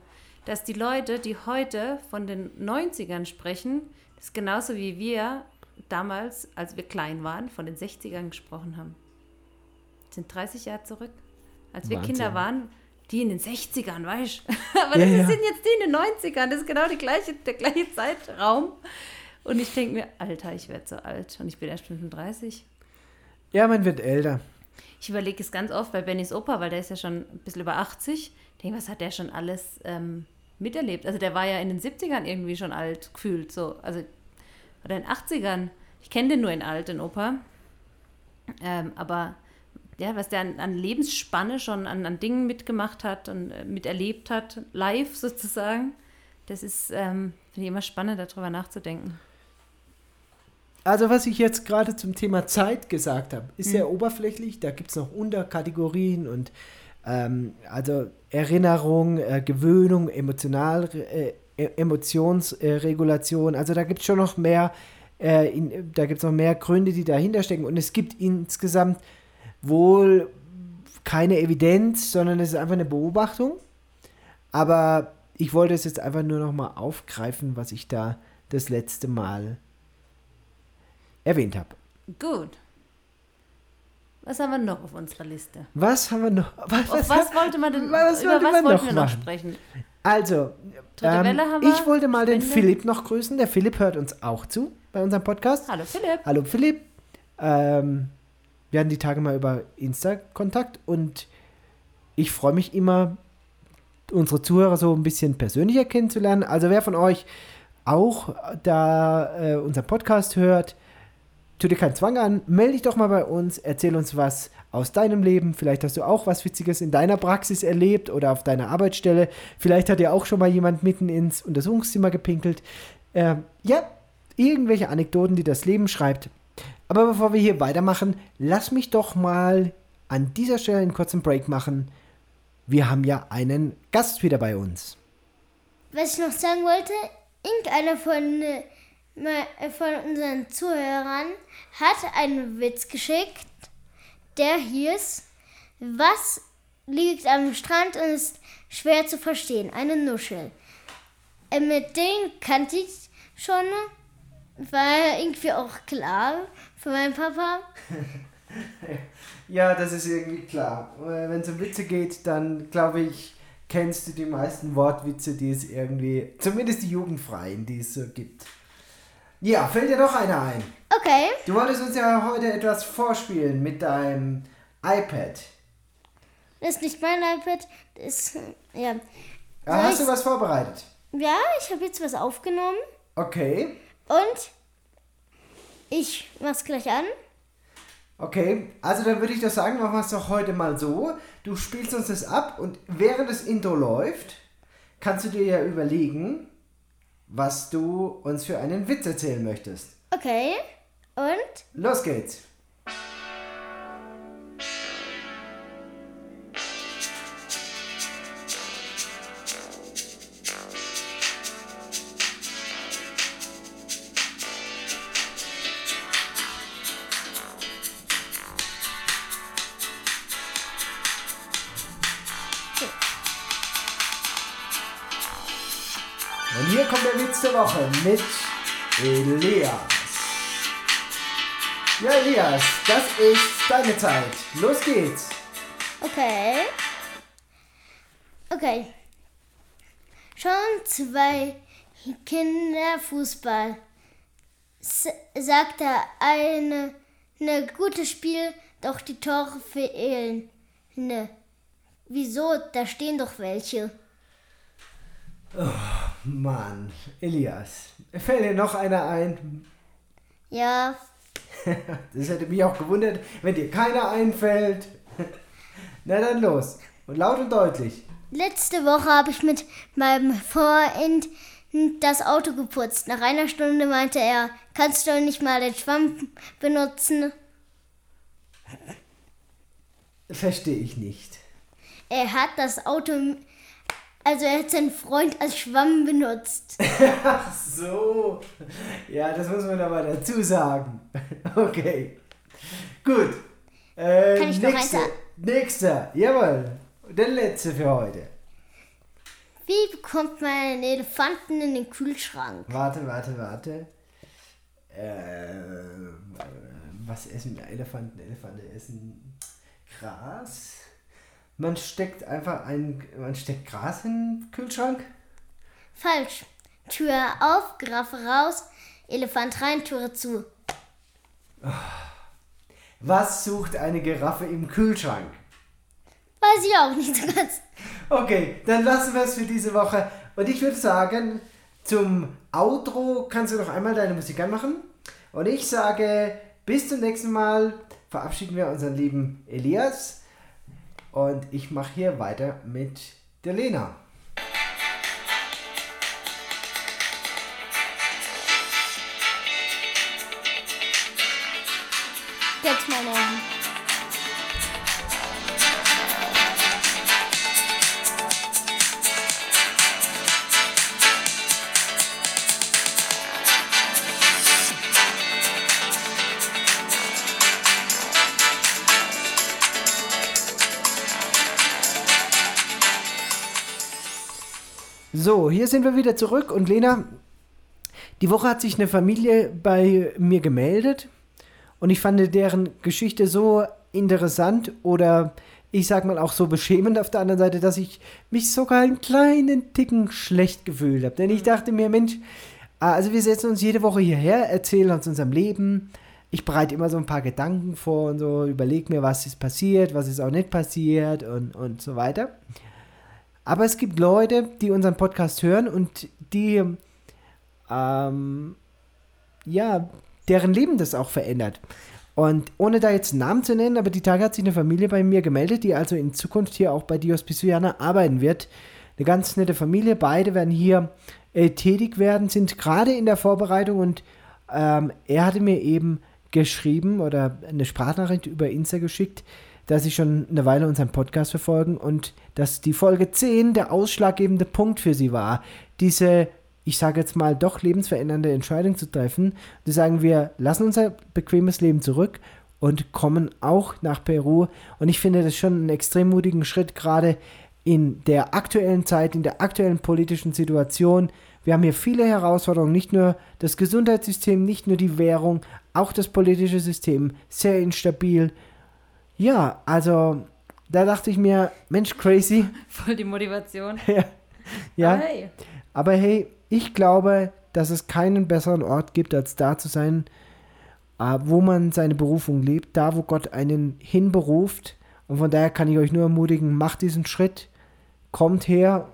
dass die Leute, die heute von den 90ern sprechen, das genauso wie wir damals, als wir klein waren, von den 60ern gesprochen haben. Das sind 30 Jahre zurück. Als wir Wahnsinn. Kinder waren, die in den 60ern, weißt du? Aber ja, das ja. sind jetzt die in den 90ern. Das ist genau gleiche, der gleiche Zeitraum. Und ich denke mir, Alter, ich werde so alt. Und ich bin erst 35. Ja, man wird älter. Ich überlege es ganz oft bei Bennys Opa, weil der ist ja schon ein bisschen über 80. Ich denke, was hat der schon alles ähm, miterlebt. Also der war ja in den 70ern irgendwie schon alt gefühlt. So. Also, oder in den 80ern. Ich kenne den nur in alt, den Opa. Ähm, aber ja, was der an, an Lebensspanne schon an, an, Dingen mitgemacht hat und äh, miterlebt hat, live sozusagen, das ist, ähm, finde ich immer spannend, darüber nachzudenken. Also was ich jetzt gerade zum Thema Zeit gesagt habe, ist mhm. sehr oberflächlich. Da gibt es noch Unterkategorien und ähm, also Erinnerung, äh, Gewöhnung, emotional, äh, e-, Emotionsregulation. also da gibt es schon noch mehr, äh, in, da gibt noch mehr Gründe, die dahinter stecken. Und es gibt insgesamt wohl keine Evidenz, sondern es ist einfach eine Beobachtung. Aber ich wollte es jetzt einfach nur noch mal aufgreifen, was ich da das letzte Mal erwähnt habe. Gut. Was haben wir noch auf unserer Liste? Was haben wir noch? Was, was, was wollte man denn? Was über was wollten wir noch sprechen? Also, ähm, ich wollte mal Spende. den Philipp noch grüßen. Der Philipp hört uns auch zu bei unserem Podcast. Hallo Philipp. Hallo Philipp. Ähm, wir hatten die Tage mal über Insta Kontakt und ich freue mich immer, unsere Zuhörer so ein bisschen persönlicher kennenzulernen. Also wer von euch auch da äh, unseren Podcast hört, tu dir keinen Zwang an, melde dich doch mal bei uns, erzähl uns was aus deinem Leben. Vielleicht hast du auch was Witziges in deiner Praxis erlebt oder auf deiner Arbeitsstelle. Vielleicht hat dir auch schon mal jemand mitten ins Untersuchungszimmer gepinkelt. Äh, ja, irgendwelche Anekdoten, die das Leben schreibt. Aber bevor wir hier weitermachen, lass mich doch mal an dieser Stelle einen kurzen Break machen. Wir haben ja einen Gast wieder bei uns. Was ich noch sagen wollte, irgendeiner von äh, von unseren Zuhörern hat einen Witz geschickt, der hieß, was liegt am Strand und ist schwer zu verstehen? Eine Nuschel. Äh, mit dem kannte ich schon, war irgendwie auch klar für meinen Papa. ja, das ist irgendwie klar. Wenn es um Witze geht, dann glaube ich, kennst du die meisten Wortwitze, die es irgendwie, zumindest die jugendfreien, die es so gibt. Ja, fällt dir doch einer ein. Okay. Du wolltest uns ja heute etwas vorspielen mit deinem iPad. Das ist nicht mein iPad, das ist, ja. ja hast du was vorbereitet? Ja, ich habe jetzt was aufgenommen. Okay. Und ich mach's gleich an. Okay, also dann würde ich doch sagen, machen wir es doch heute mal so. Du spielst uns das ab und während das Intro läuft, kannst du dir ja überlegen, was du uns für einen Witz erzählen möchtest. Okay. Und? Los geht's. Mit Elias. Ja, Elias, das ist deine Zeit. Los geht's. Okay. Okay. Schon zwei Kinder Fußball. s- sagt er, eine, eine gutes Spiel, doch die Tore fehlen. Ne. Wieso? Da stehen doch welche. Mann, Elias. Fällt dir noch einer ein? Ja, Das hätte mich auch gewundert, wenn dir keiner einfällt. Na dann los. Und laut und deutlich. letzte Woche habe ich mit meinem Freund das Auto geputzt. Nach einer Stunde meinte er, kannst du nicht mal den Schwamm benutzen? Verstehe ich nicht. Er hat das Auto, also er hat seinen Freund als Schwamm benutzt. Ach so. Ja, das muss man aber dazu sagen. Okay. Gut. Äh, Kann ich noch nächster, eins sagen? nächster. Jawohl. Der letzte für heute. Wie bekommt man einen Elefanten in den Kühlschrank? Warte, warte, warte. Äh, was essen Elefanten? Elefanten essen Gras. Man steckt einfach ein, man steckt Gras in den Kühlschrank. Falsch. Tür auf, Giraffe raus, Elefant rein, Türe zu. Was sucht eine Giraffe im Kühlschrank? Weiß ich auch nicht so ganz. Okay, dann lassen wir es für diese Woche. Und ich würde sagen, zum Outro kannst du noch einmal deine Musik anmachen. Und ich sage, bis zum nächsten Mal verabschieden wir unseren lieben Elias. Und ich mache hier weiter mit der Lena. Jetzt meine. So, hier sind wir wieder zurück. Und Lena, die Woche hat sich eine Familie bei mir gemeldet. Und ich fand deren Geschichte so interessant oder ich sag mal auch so beschämend auf der anderen Seite, dass ich mich sogar einen kleinen Ticken schlecht gefühlt habe. Denn ich dachte mir, Mensch, also wir setzen uns jede Woche hierher, erzählen uns unserem Leben. Ich bereite immer so ein paar Gedanken vor und so, überlege mir, was ist passiert, was ist auch nicht passiert und, und so weiter. Aber es gibt Leute, die unseren Podcast hören und die, ähm, ja, deren Leben das auch verändert. Und ohne da jetzt einen Namen zu nennen, aber die Tage hat sich eine Familie bei mir gemeldet, die also in Zukunft hier auch bei Dios Pisuiana arbeiten wird. Eine ganz nette Familie, beide werden hier äh, tätig werden, sind gerade in der Vorbereitung und ähm, er hatte mir eben geschrieben oder eine Sprachnachricht über Insta geschickt, dass sie schon eine Weile unseren Podcast verfolgen und dass die Folge 10 der ausschlaggebende Punkt für sie war, diese, ich sage jetzt mal, doch lebensverändernde Entscheidung zu treffen. Die sagen, wir lassen unser bequemes Leben zurück und kommen auch nach Peru. Und ich finde das schon einen extrem mutigen Schritt, gerade in der aktuellen Zeit, in der aktuellen politischen Situation. Wir haben hier viele Herausforderungen, nicht nur das Gesundheitssystem, nicht nur die Währung, auch das politische System, sehr instabil. Ja, also da dachte ich mir, Mensch, crazy. Voll die Motivation. ja, ja. Aber hey, Aber hey, ich glaube, dass es keinen besseren Ort gibt, als da zu sein, äh, wo man seine Berufung lebt, da, wo Gott einen hinberuft. Und von daher kann ich euch nur ermutigen, macht diesen Schritt, kommt her.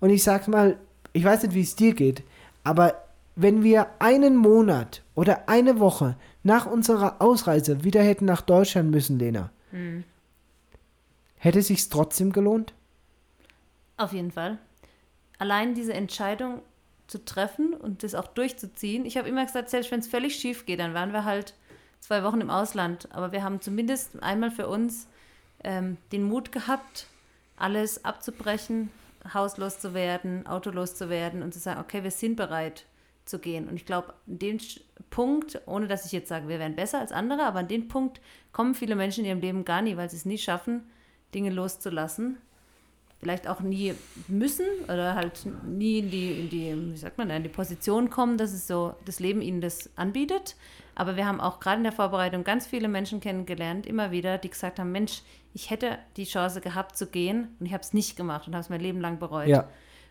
Und ich sag's mal, ich weiß nicht, wie es dir geht, aber wenn wir einen Monat oder eine Woche nach unserer Ausreise wieder hätten nach Deutschland müssen, Lena, hätte sich's trotzdem gelohnt? auf jeden Fall. Allein diese Entscheidung zu treffen und das auch durchzuziehen. Ich habe immer gesagt, selbst wenn es völlig schief geht, dann waren wir halt zwei Wochen im Ausland. Aber wir haben zumindest einmal für uns ähm, den Mut gehabt, alles abzubrechen, hauslos zu werden, autolos zu werden und zu sagen, okay, wir sind bereit zu gehen. Und ich glaube, an den Sch- Punkt, ohne dass ich jetzt sage, wir wären besser als andere, aber an den Punkt kommen viele Menschen in ihrem Leben gar nie, weil sie es nie schaffen, Dinge loszulassen vielleicht auch nie müssen oder halt nie in die, in die, wie sagt man, in die Position kommen, dass es so das Leben ihnen das anbietet. Aber wir haben auch gerade in der Vorbereitung ganz viele Menschen kennengelernt, immer wieder, die gesagt haben, Mensch, ich hätte die Chance gehabt zu gehen und ich habe es nicht gemacht und habe es mein Leben lang bereut. Ja,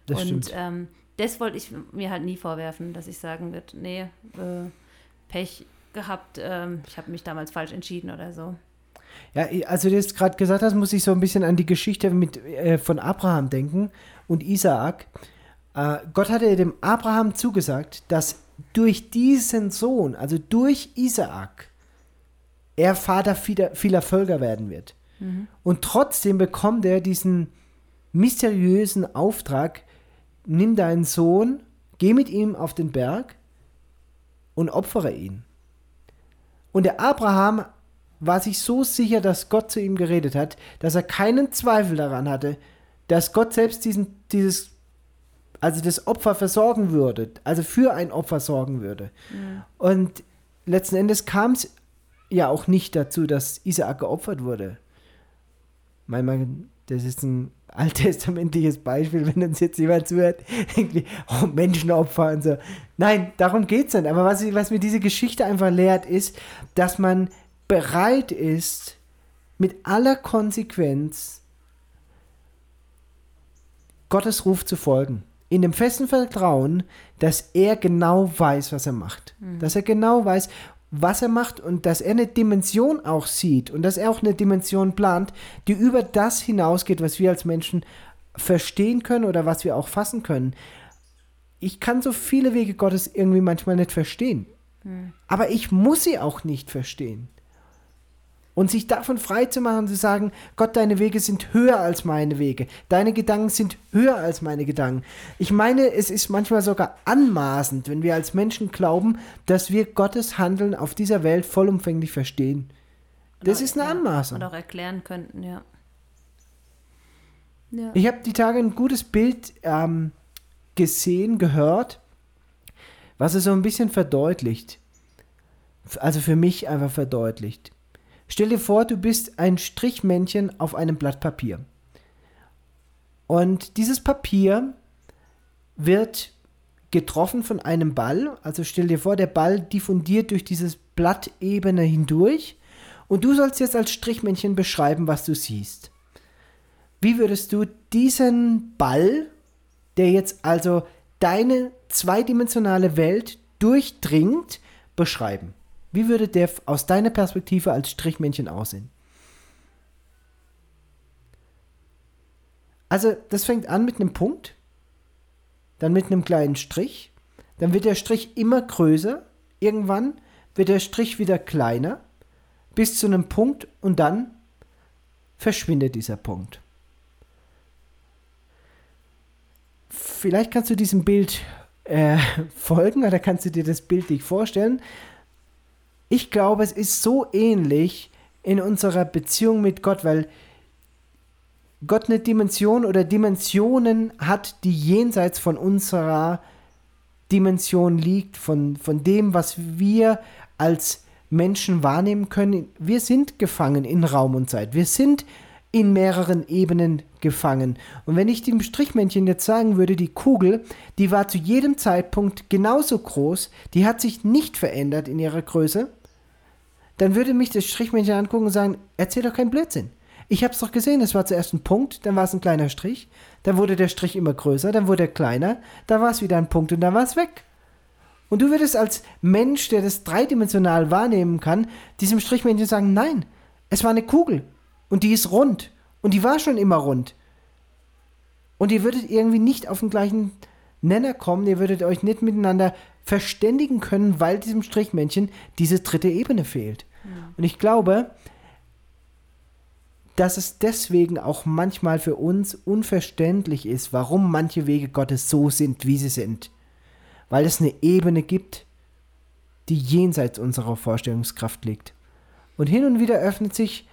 das und stimmt. ähm, das wollte ich mir halt nie vorwerfen, dass ich sagen würde, nee, äh, Pech gehabt, ähm, ich habe mich damals falsch entschieden oder so. Ja, also du jetzt gerade gesagt hast, muss ich so ein bisschen an die Geschichte mit, äh, von Abraham denken und Isaak. Äh, Gott hatte dem Abraham zugesagt, dass durch diesen Sohn, also durch Isaak, er Vater vieler, vieler Völker werden wird. Mhm. Und trotzdem bekommt er diesen mysteriösen Auftrag, nimm deinen Sohn, geh mit ihm auf den Berg und opfere ihn. Und der Abraham war sich so sicher, dass Gott zu ihm geredet hat, dass er keinen Zweifel daran hatte, dass Gott selbst diesen, dieses, also das Opfer versorgen würde, also für ein Opfer sorgen würde. Mhm. Und letzten Endes kam es ja auch nicht dazu, dass Isaak geopfert wurde. Manchmal, das ist ein alttestamentliches Beispiel, wenn uns jetzt jemand zuhört, irgendwie, oh, Menschenopfer und so. Nein, darum geht es nicht. Aber was, was mir diese Geschichte einfach lehrt, ist, dass man bereit ist, mit aller Konsequenz Gottes Ruf zu folgen. In dem festen Vertrauen, dass er genau weiß, was er macht. Mhm. Dass er genau weiß, was er macht und dass er eine Dimension auch sieht und dass er auch eine Dimension plant, die über das hinausgeht, was wir als Menschen verstehen können oder was wir auch fassen können. Ich kann so viele Wege Gottes irgendwie manchmal nicht verstehen. Mhm. Aber ich muss sie auch nicht verstehen. Und sich davon frei zu machen, zu sagen, Gott, deine Wege sind höher als meine Wege. Deine Gedanken sind höher als meine Gedanken. Ich meine, es ist manchmal sogar anmaßend, wenn wir als Menschen glauben, dass wir Gottes Handeln auf dieser Welt vollumfänglich verstehen. Das ist eine Anmaßung. Und auch erklären könnten, ja. ja. Ich habe die Tage ein gutes Bild ähm, gesehen, gehört, was es so ein bisschen verdeutlicht. Also für mich einfach verdeutlicht. Stell dir vor, du bist ein Strichmännchen auf einem Blatt Papier. Und dieses Papier wird getroffen von einem Ball. Also stell dir vor, der Ball diffundiert durch dieses Blattebene hindurch. Und du sollst jetzt als Strichmännchen beschreiben, was du siehst. Wie würdest du diesen Ball, der jetzt also deine zweidimensionale Welt durchdringt, beschreiben? Wie würde der aus deiner Perspektive als Strichmännchen aussehen? Also, das fängt an mit einem Punkt, dann mit einem kleinen Strich, dann wird der Strich immer größer, irgendwann wird der Strich wieder kleiner, bis zu einem Punkt und dann verschwindet dieser Punkt. Vielleicht kannst du diesem Bild äh, folgen oder kannst du dir das Bild nicht vorstellen ich glaube, es ist so ähnlich in unserer Beziehung mit Gott, weil Gott eine Dimension oder Dimensionen hat, die jenseits von unserer Dimension liegt, von, von dem, was wir als Menschen wahrnehmen können. Wir sind gefangen in Raum und Zeit. Wir sind in mehreren Ebenen gefangen. Und wenn ich dem Strichmännchen jetzt sagen würde, die Kugel, die war zu jedem Zeitpunkt genauso groß, die hat sich nicht verändert in ihrer Größe, dann würde mich das Strichmännchen angucken und sagen, erzähl doch keinen Blödsinn. Ich habe es doch gesehen, es war zuerst ein Punkt, dann war es ein kleiner Strich, dann wurde der Strich immer größer, dann wurde er kleiner, dann war es wieder ein Punkt und dann war es weg. Und du würdest als Mensch, der das dreidimensional wahrnehmen kann, diesem Strichmännchen sagen, nein, es war eine Kugel. Und die ist rund. Und die war schon immer rund. Und ihr würdet irgendwie nicht auf den gleichen Nenner kommen, ihr würdet euch nicht miteinander verständigen können, weil diesem Strichmännchen diese dritte Ebene fehlt. Ja. Und ich glaube, dass es deswegen auch manchmal für uns unverständlich ist, warum manche Wege Gottes so sind, wie sie sind. Weil es eine Ebene gibt, die jenseits unserer Vorstellungskraft liegt. Und hin und wieder öffnet sich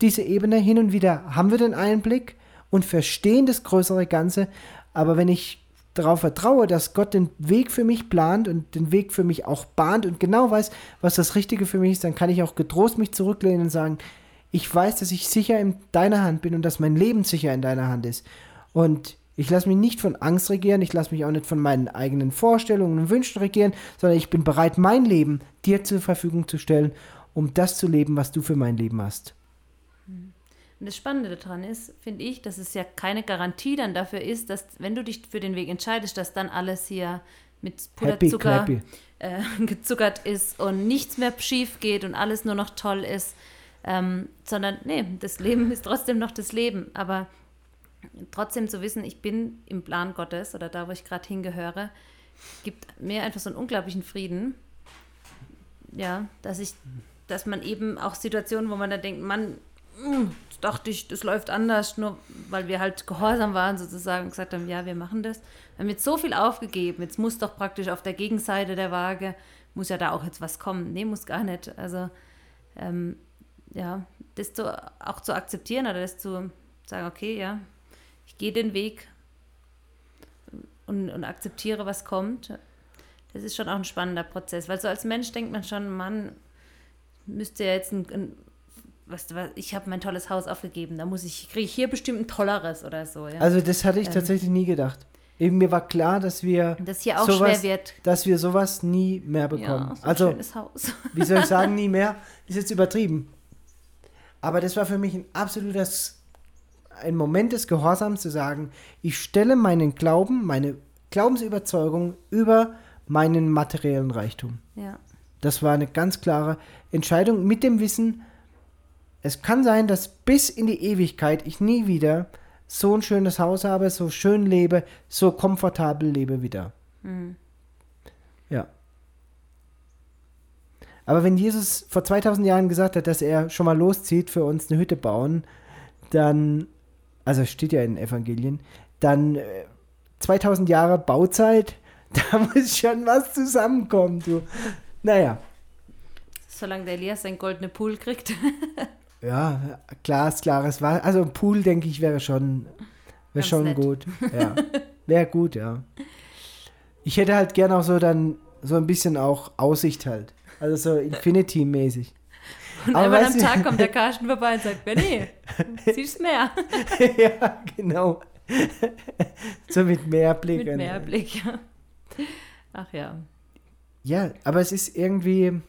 diese Ebene hin und wieder haben wir den Einblick und verstehen das größere Ganze, aber wenn ich darauf vertraue, dass Gott den Weg für mich plant und den Weg für mich auch bahnt und genau weiß, was das Richtige für mich ist, dann kann ich auch getrost mich zurücklehnen und sagen, ich weiß, dass ich sicher in deiner Hand bin und dass mein Leben sicher in deiner Hand ist. Und ich lasse mich nicht von Angst regieren, ich lasse mich auch nicht von meinen eigenen Vorstellungen und Wünschen regieren, sondern ich bin bereit, mein Leben dir zur Verfügung zu stellen, um das zu leben, was du für mein Leben hast. Und das Spannende daran ist, finde ich, dass es ja keine Garantie dann dafür ist, dass, wenn du dich für den Weg entscheidest, dass dann alles hier mit Puderzucker äh, gezuckert ist und nichts mehr schief geht und alles nur noch toll ist, ähm, sondern nee, das Leben ist trotzdem noch das Leben. Aber trotzdem zu wissen, ich bin im Plan Gottes oder da, wo ich gerade hingehöre, gibt mir einfach so einen unglaublichen Frieden. Ja, dass ich, dass man eben auch Situationen, wo man dann denkt, Mann, mm, dachte ich, das läuft anders, nur weil wir halt gehorsam waren sozusagen und gesagt haben, ja, wir machen das. Wir haben jetzt so viel aufgegeben, jetzt muss doch praktisch auf der Gegenseite der Waage, muss ja da auch jetzt was kommen. Nee, muss gar nicht. Also, ähm, ja, das zu, auch zu akzeptieren oder das zu sagen, okay, ja, ich gehe den Weg und, und akzeptiere, was kommt. Das ist schon auch ein spannender Prozess, weil so als Mensch denkt man schon, Mann, müsste ja jetzt ein, ein was, was, ich habe mein tolles Haus aufgegeben, da muss ich, kriege ich hier bestimmt ein tolleres oder so. Ja? Also das hatte ich Ähm. tatsächlich nie gedacht. Eben mir war klar, dass wir dass hier auch sowas, schwer wird. dass wir sowas nie mehr bekommen. Ja, so ein also schönes Haus. wie soll ich sagen, nie mehr, ist jetzt übertrieben. Aber das war für mich ein absolutes, ein Moment des Gehorsams zu sagen, ich stelle meinen Glauben, meine Glaubensüberzeugung über meinen materiellen Reichtum. Ja, Das war eine ganz klare Entscheidung mit dem Wissen, es kann sein, dass bis in die Ewigkeit ich nie wieder so ein schönes Haus habe, so schön lebe, so komfortabel lebe wieder. Ja. Aber wenn Jesus vor 2000 Jahren gesagt hat, dass er schon mal loszieht, für uns eine Hütte bauen, dann, also steht ja in den Evangelien, dann äh, 2000 Jahre Bauzeit, da muss schon was zusammenkommen, du. Naja, solange der Elias sein goldene Pool kriegt. ja, Glas, klares Wasser. Also ein Pool, denke ich, wäre schon, wäre schon nett. gut. Ja, wäre gut, ja. Ich hätte halt gern auch so dann so ein bisschen auch Aussicht halt. Also so Infinity-mäßig. Und Aber einmal am du- Tag kommt der Karsten vorbei und sagt, Benny, siehst mehr. ja, genau. so mit Meerblick. Mit und- Mehrblick. Ach ja. Ja, aber es ist irgendwie.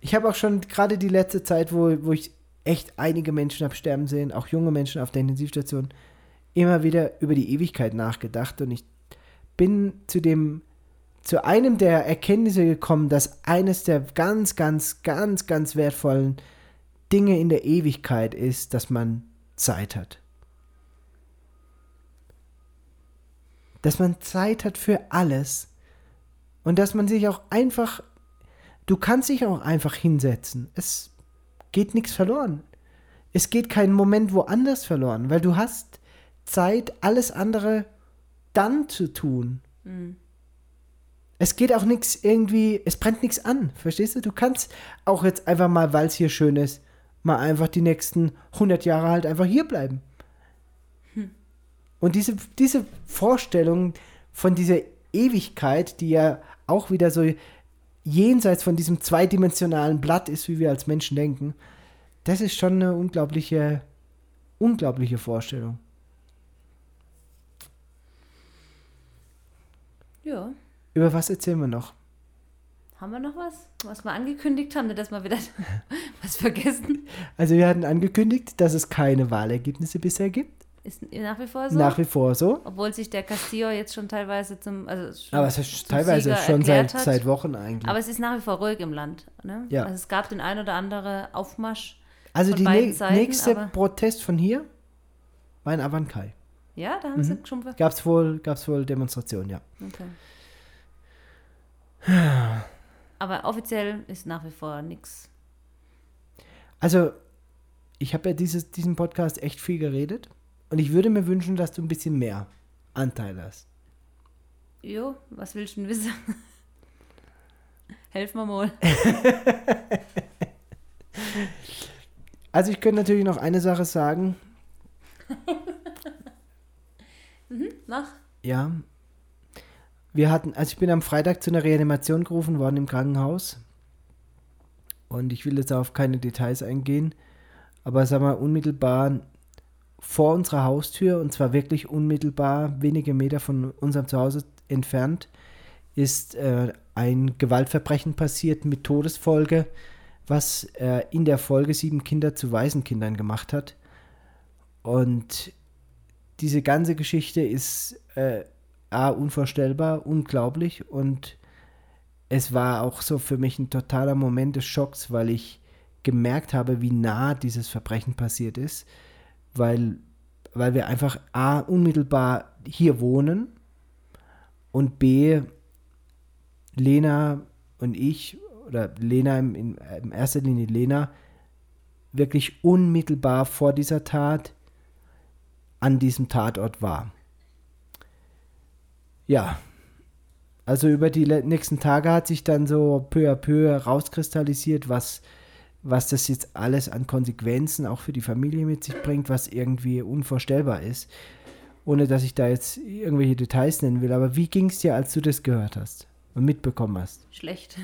Ich habe auch schon gerade die letzte Zeit, wo, wo ich echt einige Menschen habe sterben sehen, auch junge Menschen auf der Intensivstation, immer wieder über die Ewigkeit nachgedacht und ich bin zu dem, zu einem der Erkenntnisse gekommen, dass eines der ganz, ganz, ganz, ganz wertvollen Dinge in der Ewigkeit ist, dass man Zeit hat. Dass man Zeit hat für alles. Und dass man sich auch einfach, du kannst dich auch einfach hinsetzen. Es geht nichts verloren. Es geht kein Moment woanders verloren, weil du hast Zeit, alles andere dann zu tun. Es geht auch nichts irgendwie, es brennt nichts an, verstehst du? Du kannst auch jetzt einfach mal, weil es hier schön ist, mal einfach die nächsten 100 Jahre halt einfach hier bleiben. Und diese, diese Vorstellung von dieser Ewigkeit, die ja auch wieder so jenseits von diesem zweidimensionalen Blatt ist, wie wir als Menschen denken, das ist schon eine unglaubliche, unglaubliche Vorstellung. Ja. Über was erzählen wir noch? Haben wir noch was, was wir angekündigt haben, dass wir wieder was vergessen? Also wir hatten angekündigt, dass es keine Wahlergebnisse bisher gibt. Ist nach wie vor so. Nach wie vor so. Obwohl sich der Castillo jetzt schon teilweise zum. Also schon Aber es ist teilweise Sieger schon seit, hat. seit Wochen eigentlich. Aber es ist nach wie vor ruhig im Land. Ne? Ja. Also es gab den ein oder andere Aufmarsch. also von die nä- Seiten, nächste Protest von hier war in Avancai. Ja, da haben sie schon. Gab es wohl, gab's wohl Demonstrationen, ja. Okay. Aber offiziell ist nach wie vor nichts. Also, ich habe ja dieses, diesen Podcast echt viel geredet und ich würde mir wünschen, dass du ein bisschen mehr Anteil hast. Jo, was willst du denn wissen? Helf mir mal. Also, ich könnte natürlich noch eine Sache sagen. Nach? Ja. Wir hatten, also ich bin am Freitag zu einer Reanimation gerufen worden im Krankenhaus. Und ich will jetzt auf keine Details eingehen. Aber sag mal, unmittelbar vor unserer Haustür, und zwar wirklich unmittelbar wenige Meter von unserem Zuhause entfernt, ist äh, ein Gewaltverbrechen passiert mit Todesfolge, was äh, in der Folge sieben Kinder zu Waisenkindern gemacht hat. Und diese ganze Geschichte ist äh, ah, unvorstellbar, unglaublich und es war auch so für mich ein totaler Moment des Schocks, weil ich gemerkt habe, wie nah dieses Verbrechen passiert ist, weil, weil wir einfach A, unmittelbar hier wohnen und B, Lena und ich, oder Lena in, in, in erster Linie Lena, wirklich unmittelbar vor dieser Tat an diesem Tatort war. Ja, also über die nächsten Tage hat sich dann so peu à peu rauskristallisiert, was, was das jetzt alles an Konsequenzen auch für die Familie mit sich bringt, was irgendwie unvorstellbar ist. Ohne dass ich da jetzt irgendwelche Details nennen will. Aber wie ging es dir, als du das gehört hast und mitbekommen hast? Schlecht.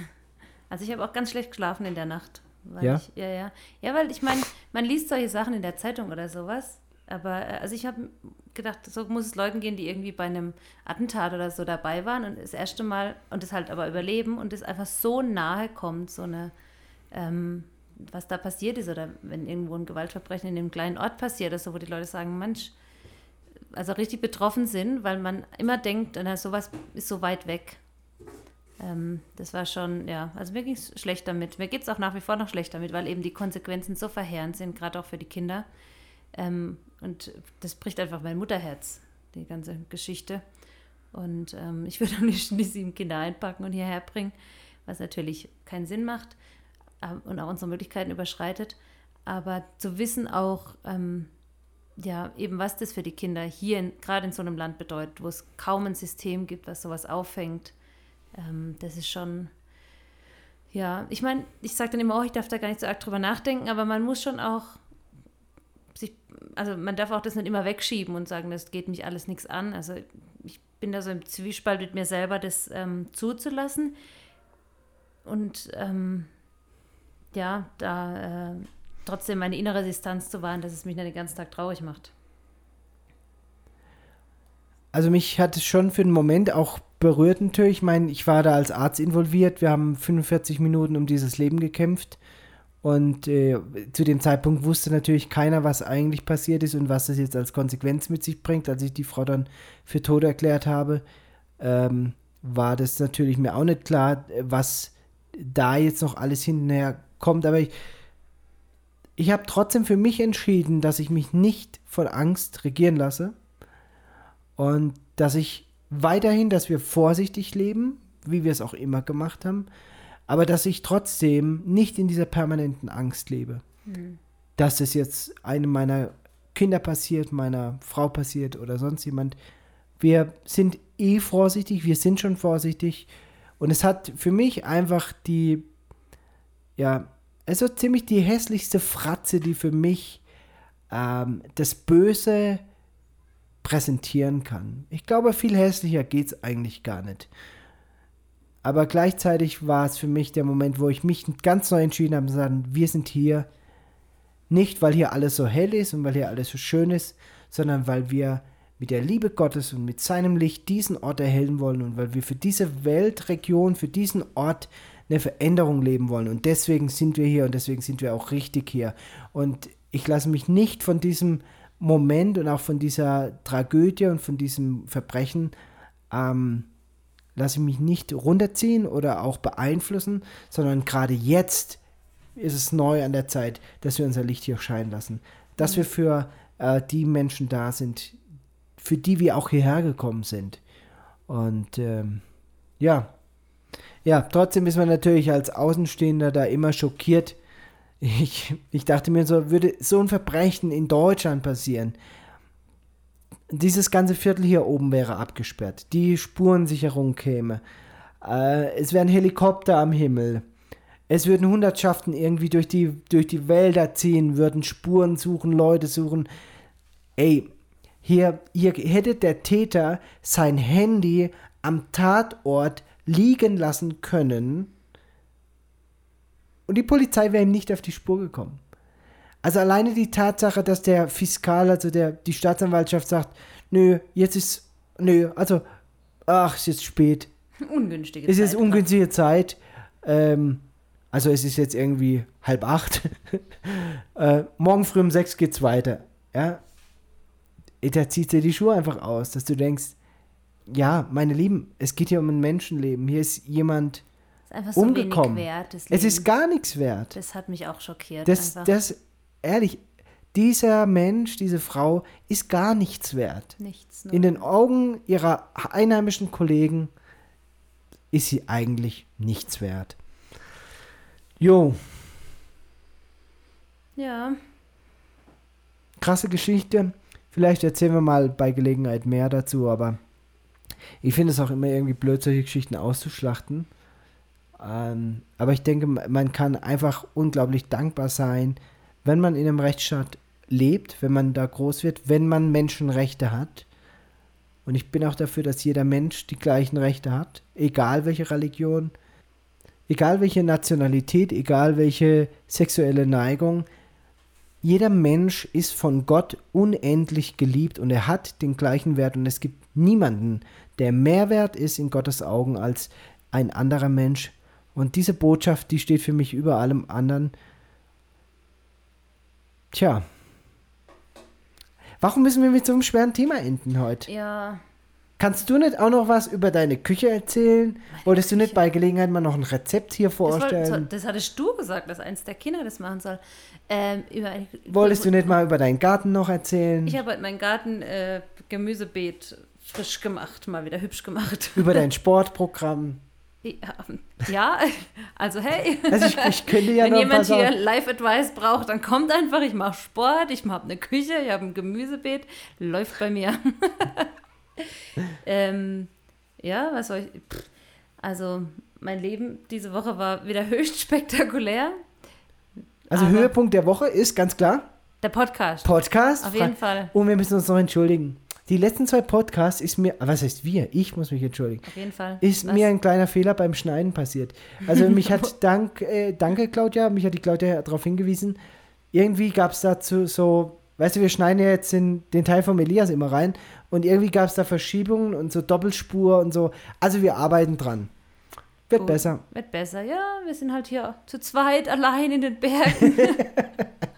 Also ich habe auch ganz schlecht geschlafen in der Nacht. ja? Ich, ja, ja. Ja, weil ich meine, man liest solche Sachen in der Zeitung oder sowas. Aber äh, also ich habe gedacht, so muss es Leuten gehen, die irgendwie bei einem Attentat oder so dabei waren und das erste Mal und das halt aber überleben und es einfach so nahe kommt, so eine ähm, was da passiert ist oder wenn irgendwo ein Gewaltverbrechen in einem kleinen Ort passiert oder so, wo die Leute sagen, Mensch, also richtig betroffen sind, weil man immer denkt, na, sowas ist so weit weg. Ähm, das war schon, ja, also mir ging es schlecht damit. Mir geht es auch nach wie vor noch schlecht damit, weil eben die Konsequenzen so verheerend sind, gerade auch für die Kinder. Ähm, und das bricht einfach mein Mutterherz, die ganze Geschichte. Und ähm, ich würde auch nicht die sieben Kinder einpacken und hierher bringen, was natürlich keinen Sinn macht und auch unsere Möglichkeiten überschreitet. Aber zu wissen auch, ähm, ja, eben was das für die Kinder hier, gerade in so einem Land bedeutet, wo es kaum ein System gibt, was sowas auffängt, ähm, das ist schon, ja, ich meine, ich sage dann immer, oh, ich darf da gar nicht so arg drüber nachdenken, aber man muss schon auch sich, also man darf auch das nicht immer wegschieben und sagen, das geht mich alles nichts an. Also ich bin da so im Zwiespalt mit mir selber, das ähm, zuzulassen. Und ähm, ja, da äh, trotzdem meine innere Distanz zu wahren, dass es mich nicht den ganzen Tag traurig macht. Also mich hat es schon für einen Moment auch berührt natürlich. Ich meine, ich war da als Arzt involviert. Wir haben 45 Minuten um dieses Leben gekämpft. Und äh, zu dem Zeitpunkt wusste natürlich keiner, was eigentlich passiert ist und was das jetzt als Konsequenz mit sich bringt. Als ich die Frau dann für tot erklärt habe, ähm, war das natürlich mir auch nicht klar, was da jetzt noch alles hinterher kommt. Aber ich, ich habe trotzdem für mich entschieden, dass ich mich nicht von Angst regieren lasse und dass ich weiterhin, dass wir vorsichtig leben, wie wir es auch immer gemacht haben, aber dass ich trotzdem nicht in dieser permanenten Angst lebe, mhm. dass es jetzt einem meiner Kinder passiert, meiner Frau passiert oder sonst jemand. Wir sind eh vorsichtig, wir sind schon vorsichtig und es hat für mich einfach die, ja, also ziemlich die hässlichste Fratze, die für mich ähm, das Böse präsentieren kann. Ich glaube, viel hässlicher geht es eigentlich gar nicht. Aber gleichzeitig war es für mich der Moment, wo ich mich ganz neu entschieden habe, zu sagen, wir sind hier nicht, weil hier alles so hell ist und weil hier alles so schön ist, sondern weil wir mit der Liebe Gottes und mit seinem Licht diesen Ort erhellen wollen und weil wir für diese Weltregion, für diesen Ort eine Veränderung leben wollen. Und deswegen sind wir hier und deswegen sind wir auch richtig hier. Und ich lasse mich nicht von diesem Moment und auch von dieser Tragödie und von diesem Verbrechen ähm, lasse ich mich nicht runterziehen oder auch beeinflussen, sondern gerade jetzt ist es neu an der Zeit, dass wir unser Licht hier scheinen lassen. Dass wir für äh, die Menschen da sind, für die wir auch hierher gekommen sind. Und ähm, ja, ja, trotzdem ist man natürlich als Außenstehender da immer schockiert. Ich, ich dachte mir so, würde so ein Verbrechen in Deutschland passieren, dieses ganze Viertel hier oben wäre abgesperrt. Die Spurensicherung käme. Äh, es wären Helikopter am Himmel. Es würden Hundertschaften irgendwie durch die, durch die Wälder ziehen, würden Spuren suchen, Leute suchen. Ey, hier, hier hätte der Täter sein Handy am Tatort liegen lassen können und die Polizei wäre ihm nicht auf die Spur gekommen. Also alleine die Tatsache, dass der Fiskal, also der, die Staatsanwaltschaft sagt, nö, jetzt ist, nö, also, ach, ist jetzt spät. Ungünstige Zeit. Es ist ungünstige Zeit. Ähm, also es ist jetzt irgendwie halb acht. äh, morgen früh um sechs geht's weiter. Ja. Da zieht dir die Schuhe einfach aus, dass du denkst, ja, meine Lieben, es geht hier um ein Menschenleben. Hier ist jemand ist so umgekommen. wert. Es ist gar nichts wert. Das hat mich auch schockiert. Das, einfach das, ehrlich, dieser Mensch, diese Frau ist gar nichts wert. nichts. In den Augen ihrer einheimischen Kollegen ist sie eigentlich nichts wert. Jo, ja, krasse Geschichte. Vielleicht erzählen wir mal bei Gelegenheit mehr dazu, aber ich finde es auch immer irgendwie blöd, solche Geschichten auszuschlachten. Ähm, aber ich denke, man kann einfach unglaublich dankbar sein, wenn man in einem Rechtsstaat lebt, wenn man da groß wird, wenn man Menschenrechte hat. Und ich bin auch dafür, dass jeder Mensch die gleichen Rechte hat, egal welche Religion, egal welche Nationalität, egal welche sexuelle Neigung. Jeder Mensch ist von Gott unendlich geliebt und er hat den gleichen Wert und es gibt niemanden, der mehr wert ist in Gottes Augen als ein anderer Mensch. Und diese Botschaft, die steht für mich über allem anderen. Tja. Warum müssen wir mit so einem schweren Thema enden heute? ja. Kannst du nicht auch noch was über deine Küche erzählen? Wolltest du nicht bei Gelegenheit mal noch ein Rezept hier Das, wollte, vorstellen? das hattest du gesagt, dass eins der Kinder das machen soll. Ähm, über Wolltest du nicht mal über deinen Garten noch erzählen? Ich habe heute meinen Garten äh, Gemüsebeet frisch gemacht, mal wieder hübsch gemacht. über dein Sportprogramm? Ja, ja, also hey, Also ich, ich könnte ja wenn jemand hier. Live-Advice braucht, dann kommt einfach. Ich mache Sport, ich habe eine Küche, ich habe ein Gemüsebeet, läuft bei mir. ähm, ja, was soll ich? Pff, Also mein Leben diese Woche war wieder höchst spektakulär. Also Höhepunkt der Woche ist ganz klar Der Podcast. Podcast. Auf jeden Fall. Und wir müssen uns noch entschuldigen. Die letzten zwei Podcasts ist mir, was heißt wir? Ich muss mich entschuldigen. Auf jeden Fall. Ist Was? mir ein kleiner Fehler beim Schneiden passiert. Also mich hat, dank, äh, danke Claudia, mich hat die Claudia darauf hingewiesen, irgendwie gab es dazu so, weißt du, wir schneiden ja jetzt den, den Teil von Elias immer rein und irgendwie gab es da Verschiebungen und so Doppelspur und so. Also wir arbeiten dran. Wird Gut. besser. Wird besser. Ja, wir sind halt hier zu zweit allein in den Bergen.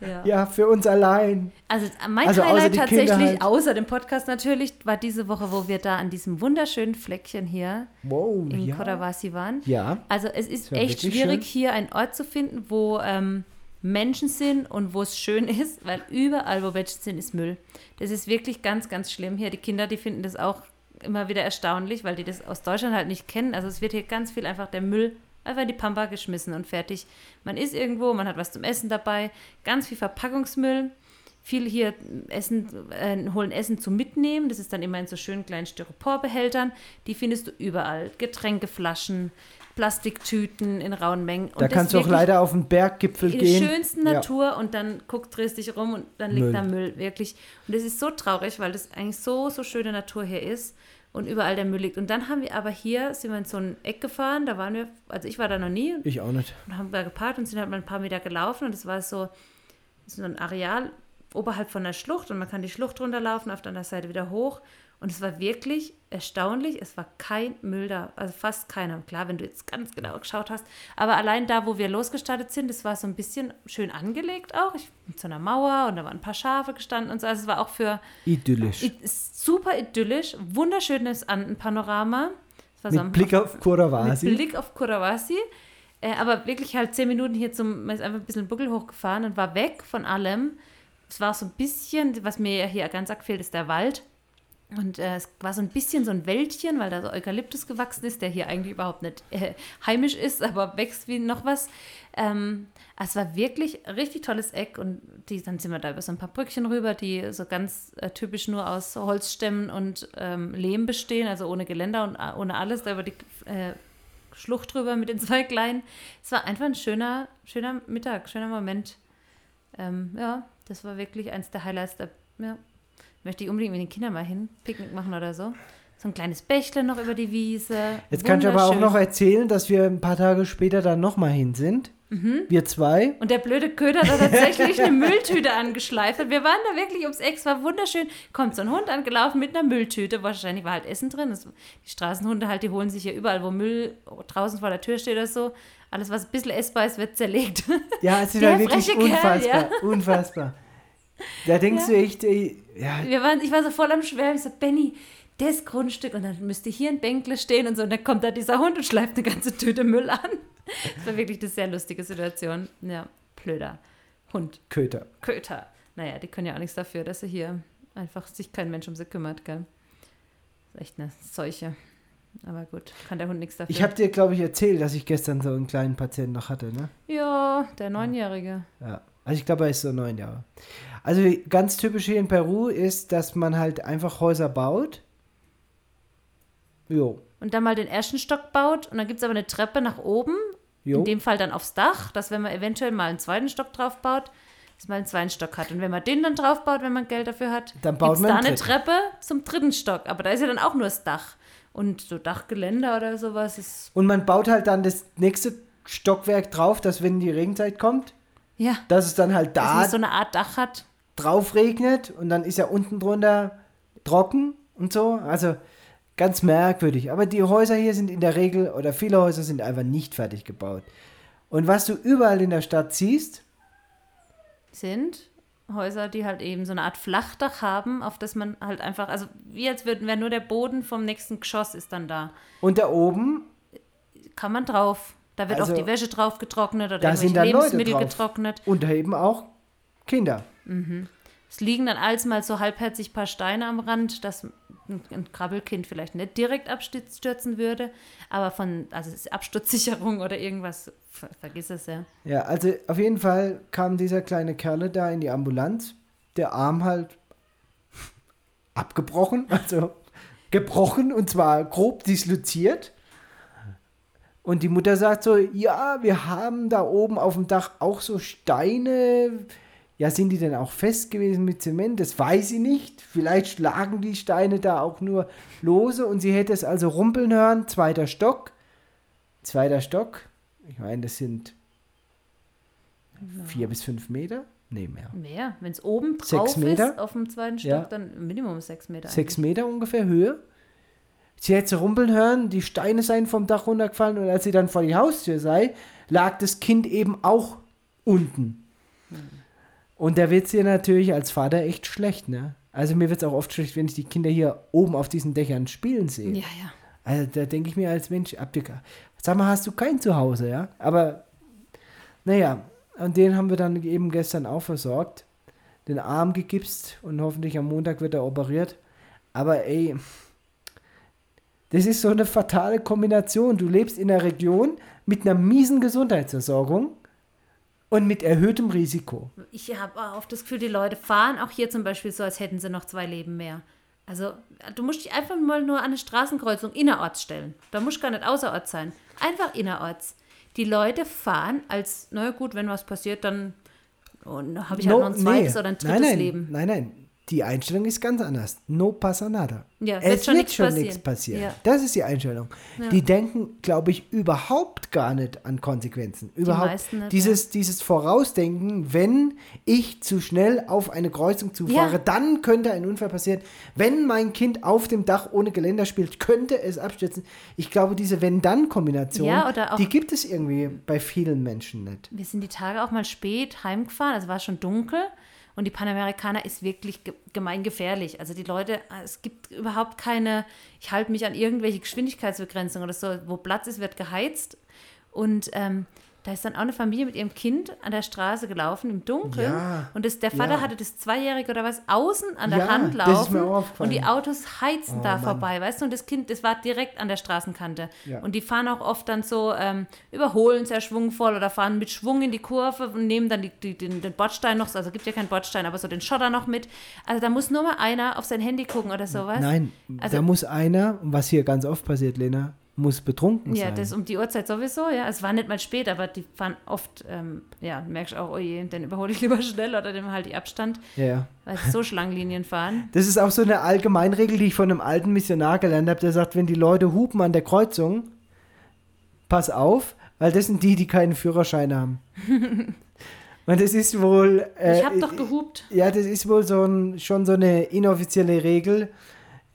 ja. Ja, für uns allein. Also mein Also Highlight tatsächlich, halt. außer dem Podcast natürlich, war diese Woche, wo wir da an diesem wunderschönen Fleckchen hier Wow, in ja. Kodawasi waren. Ja, Also es ist echt schwierig, schön. hier einen Ort zu finden, wo ähm, Menschen sind und wo es schön ist, weil überall, wo Menschen sind, ist Müll. Das ist wirklich ganz, ganz schlimm hier. Die Kinder, die finden das auch immer wieder erstaunlich, weil die das aus Deutschland halt nicht kennen. Also es wird hier ganz viel einfach der Müll einfach in die Pampa geschmissen und fertig. Man ist irgendwo, man hat was zum Essen dabei, ganz viel Verpackungsmüll. Viele hier essen, äh, holen Essen zum Mitnehmen. Das ist dann immer in so schönen kleinen Styroporbehältern. Die findest du überall. Getränkeflaschen, Plastiktüten in rauen Mengen. Und da kannst du auch leider auf den Berggipfel in gehen. der schönsten Ja. Natur und dann guckt, drehst dich rum und dann liegt Müll. da Müll, wirklich. Und das ist so traurig, weil das eigentlich so, so schöne Natur hier ist und überall der Müll liegt. Und dann haben wir aber hier, sind wir in so ein Eck gefahren, da waren wir, also ich war da noch nie Ich auch nicht. und haben da geparkt und sind halt mal ein paar Meter gelaufen und es war so, so ein Areal oberhalb von der Schlucht und man kann die Schlucht runterlaufen, auf der anderen Seite wieder hoch. Und es war wirklich erstaunlich, es war kein Müll da, also fast keiner. Klar, wenn du jetzt ganz genau geschaut hast, aber allein da, wo wir losgestartet sind, das war so ein bisschen schön angelegt auch, ich, mit so einer Mauer und da waren ein paar Schafe gestanden und so. Also es war auch für Idyllisch. super idyllisch, wunderschönes Andenpanorama. War so Mit Blick auf mit Kurawasi. Blick auf Kurawasi. Äh, aber wirklich halt zehn Minuten hier zum, man ist einfach ein bisschen Buckel hochgefahren und war weg von allem. Es war so ein bisschen, was mir ja hier ganz arg fehlt, ist der Wald. Und äh, es war so ein bisschen so ein Wäldchen, weil da so Eukalyptus gewachsen ist, der hier eigentlich überhaupt nicht äh, heimisch ist, aber wächst wie noch was. Ähm, es war wirklich ein richtig tolles Eck und die, dann sind wir da über so ein paar Brückchen rüber, die so ganz äh, typisch nur aus Holzstämmen und ähm, Lehm bestehen, also ohne Geländer und äh, ohne alles, da über die äh, Schlucht drüber mit den zwei Kleinen. Es war einfach ein schöner, schöner Mittag, schöner Moment. Ähm, ja, das war wirklich eins der Highlights. Der, ja. Möchte ich unbedingt mit den Kindern mal hin, Picknick machen oder so. So ein kleines Bächle noch über die Wiese. Jetzt kann ich aber auch noch erzählen, dass wir ein paar Tage später dann nochmal hin sind. Mhm. Wir zwei. Und der blöde Köder hat da tatsächlich eine Mülltüte angeschleift. Wir waren da wirklich ums Eck, es war wunderschön. Kommt so ein Hund angelaufen mit einer Mülltüte. Wahrscheinlich war halt Essen drin. Das, die Straßenhunde halt, die holen sich ja überall, wo Müll draußen vor der Tür steht oder so. Alles, was ein bisschen essbar ist, wird zerlegt. Ja, es ist ja wirklich freche Kerl, unfassbar. Unfassbar. Da denkst du echt, ey, ja, Wir waren, ich war so voll am Schwärmen. Ich so, Benny, das Grundstück und dann müsste hier ein Bänkle stehen und so. Und dann kommt da dieser Hund und schleift eine ganze Tüte Müll an. Das war wirklich eine sehr lustige Situation. Ja, blöder Hund. Köter. Köter. Naja, die können ja auch nichts dafür, dass sie hier einfach sich kein Mensch um sie kümmert, gell? Das ist echt eine Seuche. Aber gut, kann der Hund nichts dafür. Ich habe dir, glaube ich, erzählt, dass ich gestern so einen kleinen Patienten noch hatte, ne? ja, der Neunjährige. Ja. Also ich glaube, er ist so neun Jahre. Also ganz typisch hier in Peru ist, dass man halt einfach Häuser baut. Jo. Und dann mal den ersten Stock baut und dann gibt es aber eine Treppe nach oben. Jo. In dem Fall dann aufs Dach, dass wenn man eventuell mal einen zweiten Stock drauf baut, dass man einen zweiten Stock hat. Und wenn man den dann drauf baut, wenn man Geld dafür hat, Dann baut gibt's man da eine. Treppe zum dritten Stock. Aber da ist ja dann auch nur das Dach. Und so Dachgeländer oder sowas ist. Und man baut halt dann das nächste Stockwerk drauf, dass wenn die Regenzeit kommt, Ja, dass es dann halt da so eine Art Dach hat. drauf regnet und dann ist ja unten drunter trocken und so. Also ganz merkwürdig. Aber die Häuser hier sind in der Regel, oder viele Häuser sind einfach nicht fertig gebaut. Und was du überall in der Stadt siehst, sind Häuser, die halt eben so eine Art Flachdach haben, auf das man halt einfach, also wie als würden, nur der Boden vom nächsten Geschoss ist dann da. und da oben, Kann man drauf. Da wird Also, auch die Wäsche drauf getrocknet oder da sind irgendwelche Lebensmittel getrocknet. und da eben auch Kinder. Es liegen dann alsmal so halbherzig ein paar Steine am Rand, dass ein, Krabbelkind vielleicht nicht direkt abstürzen würde, aber von, also es ist Absturzsicherung oder irgendwas, ver vergiss es ja. Ja, also auf jeden Fall kam dieser kleine Kerle da in die Ambulanz, der Arm halt abgebrochen, also gebrochen und zwar grob disloziert. Und die Mutter sagt so, ja, wir haben da oben auf dem Dach auch so Steine. Ja, sind die denn auch fest gewesen mit Zement? Das weiß sie nicht. Vielleicht schlagen die Steine da auch nur lose und sie hätte es also rumpeln hören. Zweiter Stock. Zweiter Stock. Ich meine, das sind vier bis fünf Meter. Nee, mehr. Mehr, wenn es oben drauf ist, auf dem zweiten Stock, Ja. dann Minimum sechs Meter. Sechs Meter ungefähr Höhe. Sie hätte rumpeln hören, die Steine seien vom Dach runtergefallen und als sie dann vor die Haustür sei, lag das Kind eben auch unten. Und da wird es ihr natürlich als Vater echt schlecht, ne? Also mir wird es auch oft schlecht, wenn ich die Kinder hier oben auf diesen Dächern spielen sehe. Ja, ja. Also da denke ich mir als Mensch, habt ihr, sag mal, hast du kein Zuhause, ja? Aber naja, und den haben wir dann eben gestern auch versorgt. Den Arm gegipst und hoffentlich am Montag wird er operiert. Aber ey, das ist so eine fatale Kombination. Du lebst in einer Region mit einer miesen Gesundheitsversorgung und mit erhöhtem Risiko. Ich habe auch das Gefühl, die Leute fahren auch hier zum Beispiel so, als hätten sie noch zwei Leben mehr. Also, du musst dich einfach mal nur an eine Straßenkreuzung innerorts stellen. Da musst du gar nicht außerorts sein. Einfach innerorts. Die Leute fahren als, na gut, wenn was passiert, dann habe ich halt No- noch ein zweites nee. oder ein drittes nein, nein, Leben. Nein, nein. Die Einstellung ist ganz anders. No pasa nada. Ja, es wird schon wird nichts schon passieren. nichts passieren. Ja. Das ist die Einstellung. Die denken, glaube ich, überhaupt gar nicht an Konsequenzen. Überhaupt meisten nicht, dieses, dieses Vorausdenken, wenn ich zu schnell auf eine Kreuzung zufahre, Ja. dann könnte ein Unfall passieren. Wenn mein Kind auf dem Dach ohne Geländer spielt, könnte es abstürzen. Ich glaube, diese Wenn-Dann-Kombination, Ja, die gibt es irgendwie bei vielen Menschen nicht. Wir sind die Tage auch mal spät heimgefahren, also war schon dunkel. Und die Panamerikaner ist wirklich ge gemeingefährlich. Also die Leute, es gibt überhaupt keine, ich halte mich an irgendwelche Geschwindigkeitsbegrenzungen oder so, wo Platz ist, wird geheizt. Und ähm, da ist dann auch eine Familie mit ihrem Kind an der Straße gelaufen im Dunkeln. Ja, und das, der Vater ja. hatte das Zweijährige oder was außen an der Ja, Hand das ist laufen. mir aufgefallen. und die Autos heizen Oh, da Mann. vorbei, weißt du? Und das Kind, das war direkt an der Straßenkante. Und die fahren auch oft dann so, ähm, überholen sehr schwungvoll oder fahren mit Schwung in die Kurve und nehmen dann die, die, den, den Bordstein noch, also gibt ja keinen Bordstein, aber so den Schotter noch mit. Also da muss nur mal einer auf sein Handy gucken oder sowas. Nein, Also- da muss einer, was hier ganz oft passiert, Lena, muss betrunken Ja, sein. das um die Uhrzeit sowieso, ja. Es war nicht mal spät, aber die fahren oft, ähm, ja, merkst auch, oh je, den überhole ich lieber schnell oder dem halt die Abstand, ja, ja. weil sie so Schlangenlinien fahren. Das ist auch so eine Allgemeinregel, die ich von einem alten Missionar gelernt habe, der sagt, wenn die Leute hupen an der Kreuzung, pass auf, weil das sind die, die keinen Führerschein haben. Und das ist wohl. Äh, ich habe doch gehupt. Ja, das ist wohl so ein, schon so eine inoffizielle Regel, äh,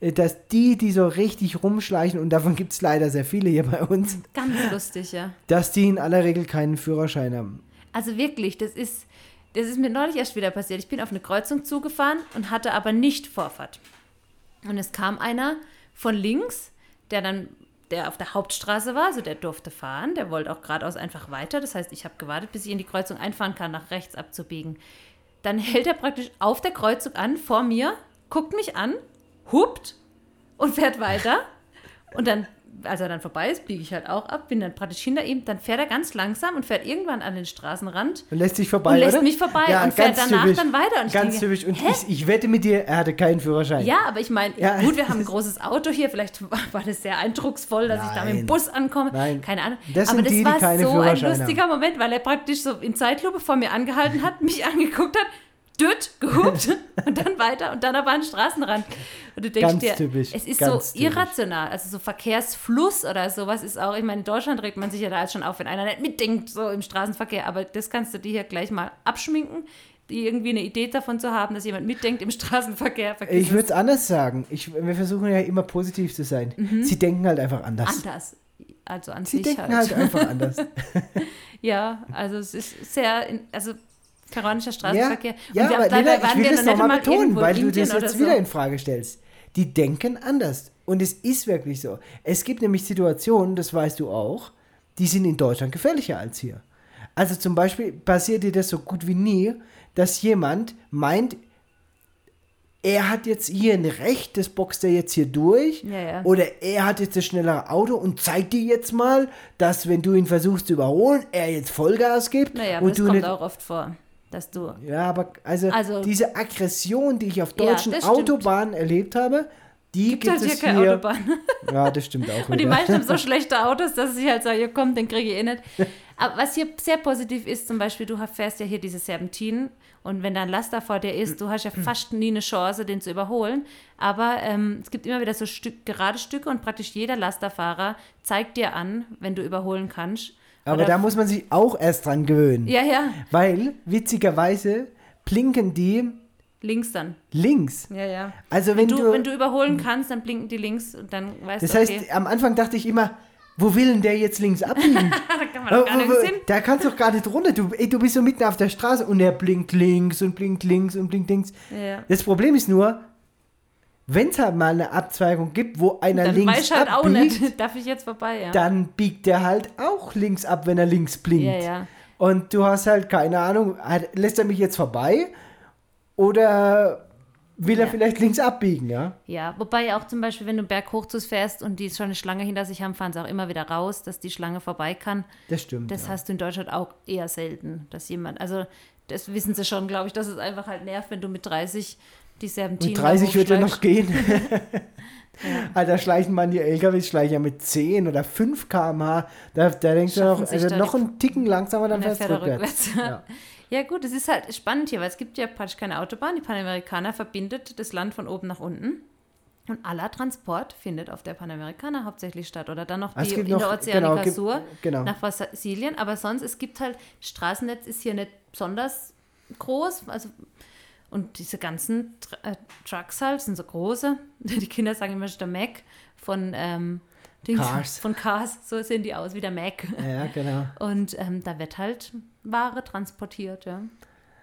dass die, die so richtig rumschleichen, und davon gibt es leider sehr viele hier bei uns, Ganz lustig, ja. dass die in aller Regel keinen Führerschein haben. Also wirklich, das ist, das ist mir neulich erst wieder passiert. Ich bin auf eine Kreuzung zugefahren und hatte aber nicht Vorfahrt. Und es kam einer von links, der dann der auf der Hauptstraße war, also der durfte fahren, der wollte auch geradeaus einfach weiter. Das heißt, ich habe gewartet, bis ich in die Kreuzung einfahren kann, nach rechts abzubiegen. Dann hält er praktisch auf der Kreuzung an, vor mir, guckt mich an, hupt und fährt weiter. Und dann, als er dann vorbei ist, biege ich halt auch ab, bin dann praktisch hinter ihm. Dann fährt er ganz langsam und fährt irgendwann an den Straßenrand Und lässt dich vorbei, und lässt oder? mich vorbei und fährt danach dann weiter. Und ganz denke, typisch. Und ich, ich wette mit dir, er hatte keinen Führerschein. Ja, aber ich meine, Ja. gut, wir haben ein großes Auto hier. Vielleicht war das sehr eindrucksvoll, dass ich da mit dem Nein. Bus ankomme. Nein. Keine Ahnung. Das aber das die, war so ein lustiger Moment, weil er praktisch so in Zeitlupe vor mir angehalten hat, mich angeguckt hat, düt, gehupt und dann weiter und dann aber an den Straßenrand. Und du denkst Ganz dir, typisch, es ist so typisch. irrational. Also so Verkehrsfluss oder sowas ist auch, ich meine, in Deutschland regt man sich ja da jetzt schon auf, wenn einer nicht mitdenkt, so im Straßenverkehr. Aber das kannst du dir hier gleich mal abschminken, die irgendwie eine Idee davon zu haben, dass jemand mitdenkt im Straßenverkehr. Ich würde es anders sagen. Ich, wir versuchen ja immer positiv zu sein. Sie denken halt einfach anders. anders. Also an Sie Mhm. sich denken halt. halt einfach anders. Ja, also es ist sehr, also peruanischer Straßenverkehr. Ja, Und wir- aber Lena, ich will wir das nochmal mal betonen, weil du das jetzt oder wieder so. in Frage stellst. Die denken anders. Und es ist wirklich so. Es gibt nämlich Situationen, das weißt du auch, die sind in Deutschland gefährlicher als hier. Also zum Beispiel passiert dir das so gut wie nie, dass jemand meint, er hat jetzt hier ein Recht, das boxt er jetzt hier durch. Ja, ja. Oder er hat jetzt das schnellere Auto und zeigt dir jetzt mal, dass wenn du ihn versuchst zu überholen, er jetzt Vollgas gibt. Naja, und das du kommt nicht auch oft vor, dass du ja, aber also, Also- diese Aggression, die ich auf Ja, deutschen stimmt. Autobahnen erlebt habe, die gibt, gibt, halt hier es keine hier. Autobahn. Ja, das stimmt auch Und die meisten haben so schlechte Autos, dass ich halt sage, ja komm, den kriege ich eh nicht. Aber was hier sehr positiv ist, zum Beispiel, du fährst ja hier diese Serpentinen und wenn da ein Laster vor dir ist, du hast ja fast nie eine Chance, den zu überholen. Aber ähm, es gibt immer wieder so Stück, gerade Stücke und praktisch jeder Lasterfahrer zeigt dir an, wenn du überholen kannst. Aber Oder- da muss man sich auch erst dran gewöhnen. Ja, ja, Weil, witzigerweise, blinken die links dann. links. Ja, ja. Also wenn, Wenn du, du, wenn du überholen kannst, dann blinken die links und dann weißt Das du, heißt, okay, am Anfang dachte ich immer, wo will denn der jetzt links abbiegen? da kann man doch gar Äh, nichts hin. Da kannst du doch gar nicht runter. Du, ey, du bist so mitten auf der Straße und er blinkt links und blinkt links und blinkt links. Ja. Das Problem ist nur, wenn es halt mal eine Abzweigung gibt, wo einer Dann links halt auch abbiegt, nicht, darf ich jetzt vorbei, ja. dann biegt der halt auch links ab, wenn er links blinkt. Ja, ja. Und du hast halt keine Ahnung, lässt er mich jetzt vorbei oder will er Ja. vielleicht links abbiegen, ja? Ja, wobei auch zum Beispiel, wenn du Berghochzus fährst und die schon eine Schlange hinter sich haben, fahren sie auch immer wieder raus, dass die Schlange vorbei kann. Das stimmt. Das ja. hast du in Deutschland auch eher selten, dass jemand, also das wissen sie schon, glaube ich, dass es einfach halt nervt, wenn du mit 30 die Serpentinen Und 30 wird ja noch gehen. Alter, schleichen manche LKWs schleichen ja mit 10 oder 5 km/h. Da, da denkst du noch, also noch die- einen Ticken langsamer, dann fährst fährt du rückwärts. rückwärts. Ja. Ja gut, es ist halt spannend hier, weil es gibt ja praktisch keine Autobahn. Die Panamerikaner verbindet das Land von oben nach unten. Und aller Transport findet auf der Panamerikaner hauptsächlich statt. Oder dann noch Ah, die Interoceanica genau, Sur genau. nach Brasilien. Aber sonst, es gibt halt, Straßennetz ist hier nicht besonders groß. Also, und diese ganzen Tr äh, Trucks halt sind so große. Die Kinder sagen immer, ist der Mac von, ähm, Dings- Cars. von Cars. So sehen die aus wie der Mac. ja, genau. Und ähm, da wird halt Ware transportiert, ja.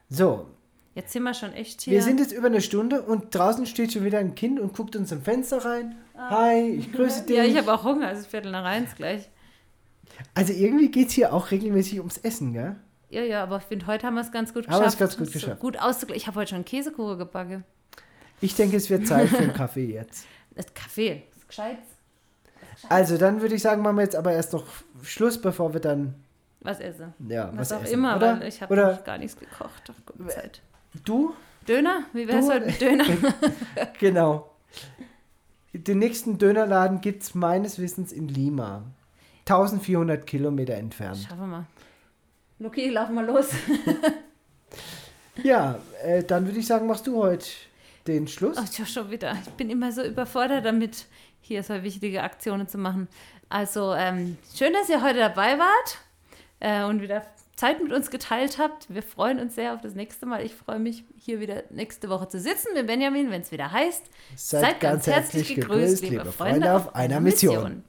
So, Jetzt sind wir schon echt hier. wir sind jetzt über eine Stunde und draußen steht schon wieder ein Kind und guckt uns im Fenster rein. Hi, ich grüße dich. Ah. ja, ich habe auch Hunger, es ist Viertel nach eins gleich. also irgendwie geht es hier auch regelmäßig ums Essen, gell? Ja, ja, aber ich finde, heute haben wir es ganz gut Haben wir es geschafft. ganz gut geschafft. Gut auszugleichen. Ich habe heute schon Käsekuchen gebacken. Ich denke, es wird Zeit für einen Kaffee jetzt. Das Kaffee, das ist gescheit. Also, dann würde ich sagen, machen wir jetzt aber erst noch Schluss, bevor wir dann, Was esse. ja, Was, was, auch essen, immer, oder? weil ich habe noch gar nichts gekocht. Ach, gute Zeit. du? Döner? Wie wär's heute mit Döner? Genau. Den nächsten Dönerladen gibt es meines Wissens in Lima. 1400 Kilometer entfernt. Schaffen wir mal. Luki, lauf mal los. Ja, äh, dann würde ich sagen, machst du heute den Schluss. Ach, ja, schon wieder. Ich bin immer so überfordert damit, hier so wichtige Aktionen zu machen. Also, ähm, schön, dass ihr heute dabei wart äh, und wieder Zeit mit uns geteilt habt. Wir freuen uns sehr auf das nächste Mal. Ich freue mich, hier wieder nächste Woche zu sitzen mit Benjamin, wenn es wieder heißt. Seid ganz herzlich gegrüßt, liebe Freunde, auf einer Mission.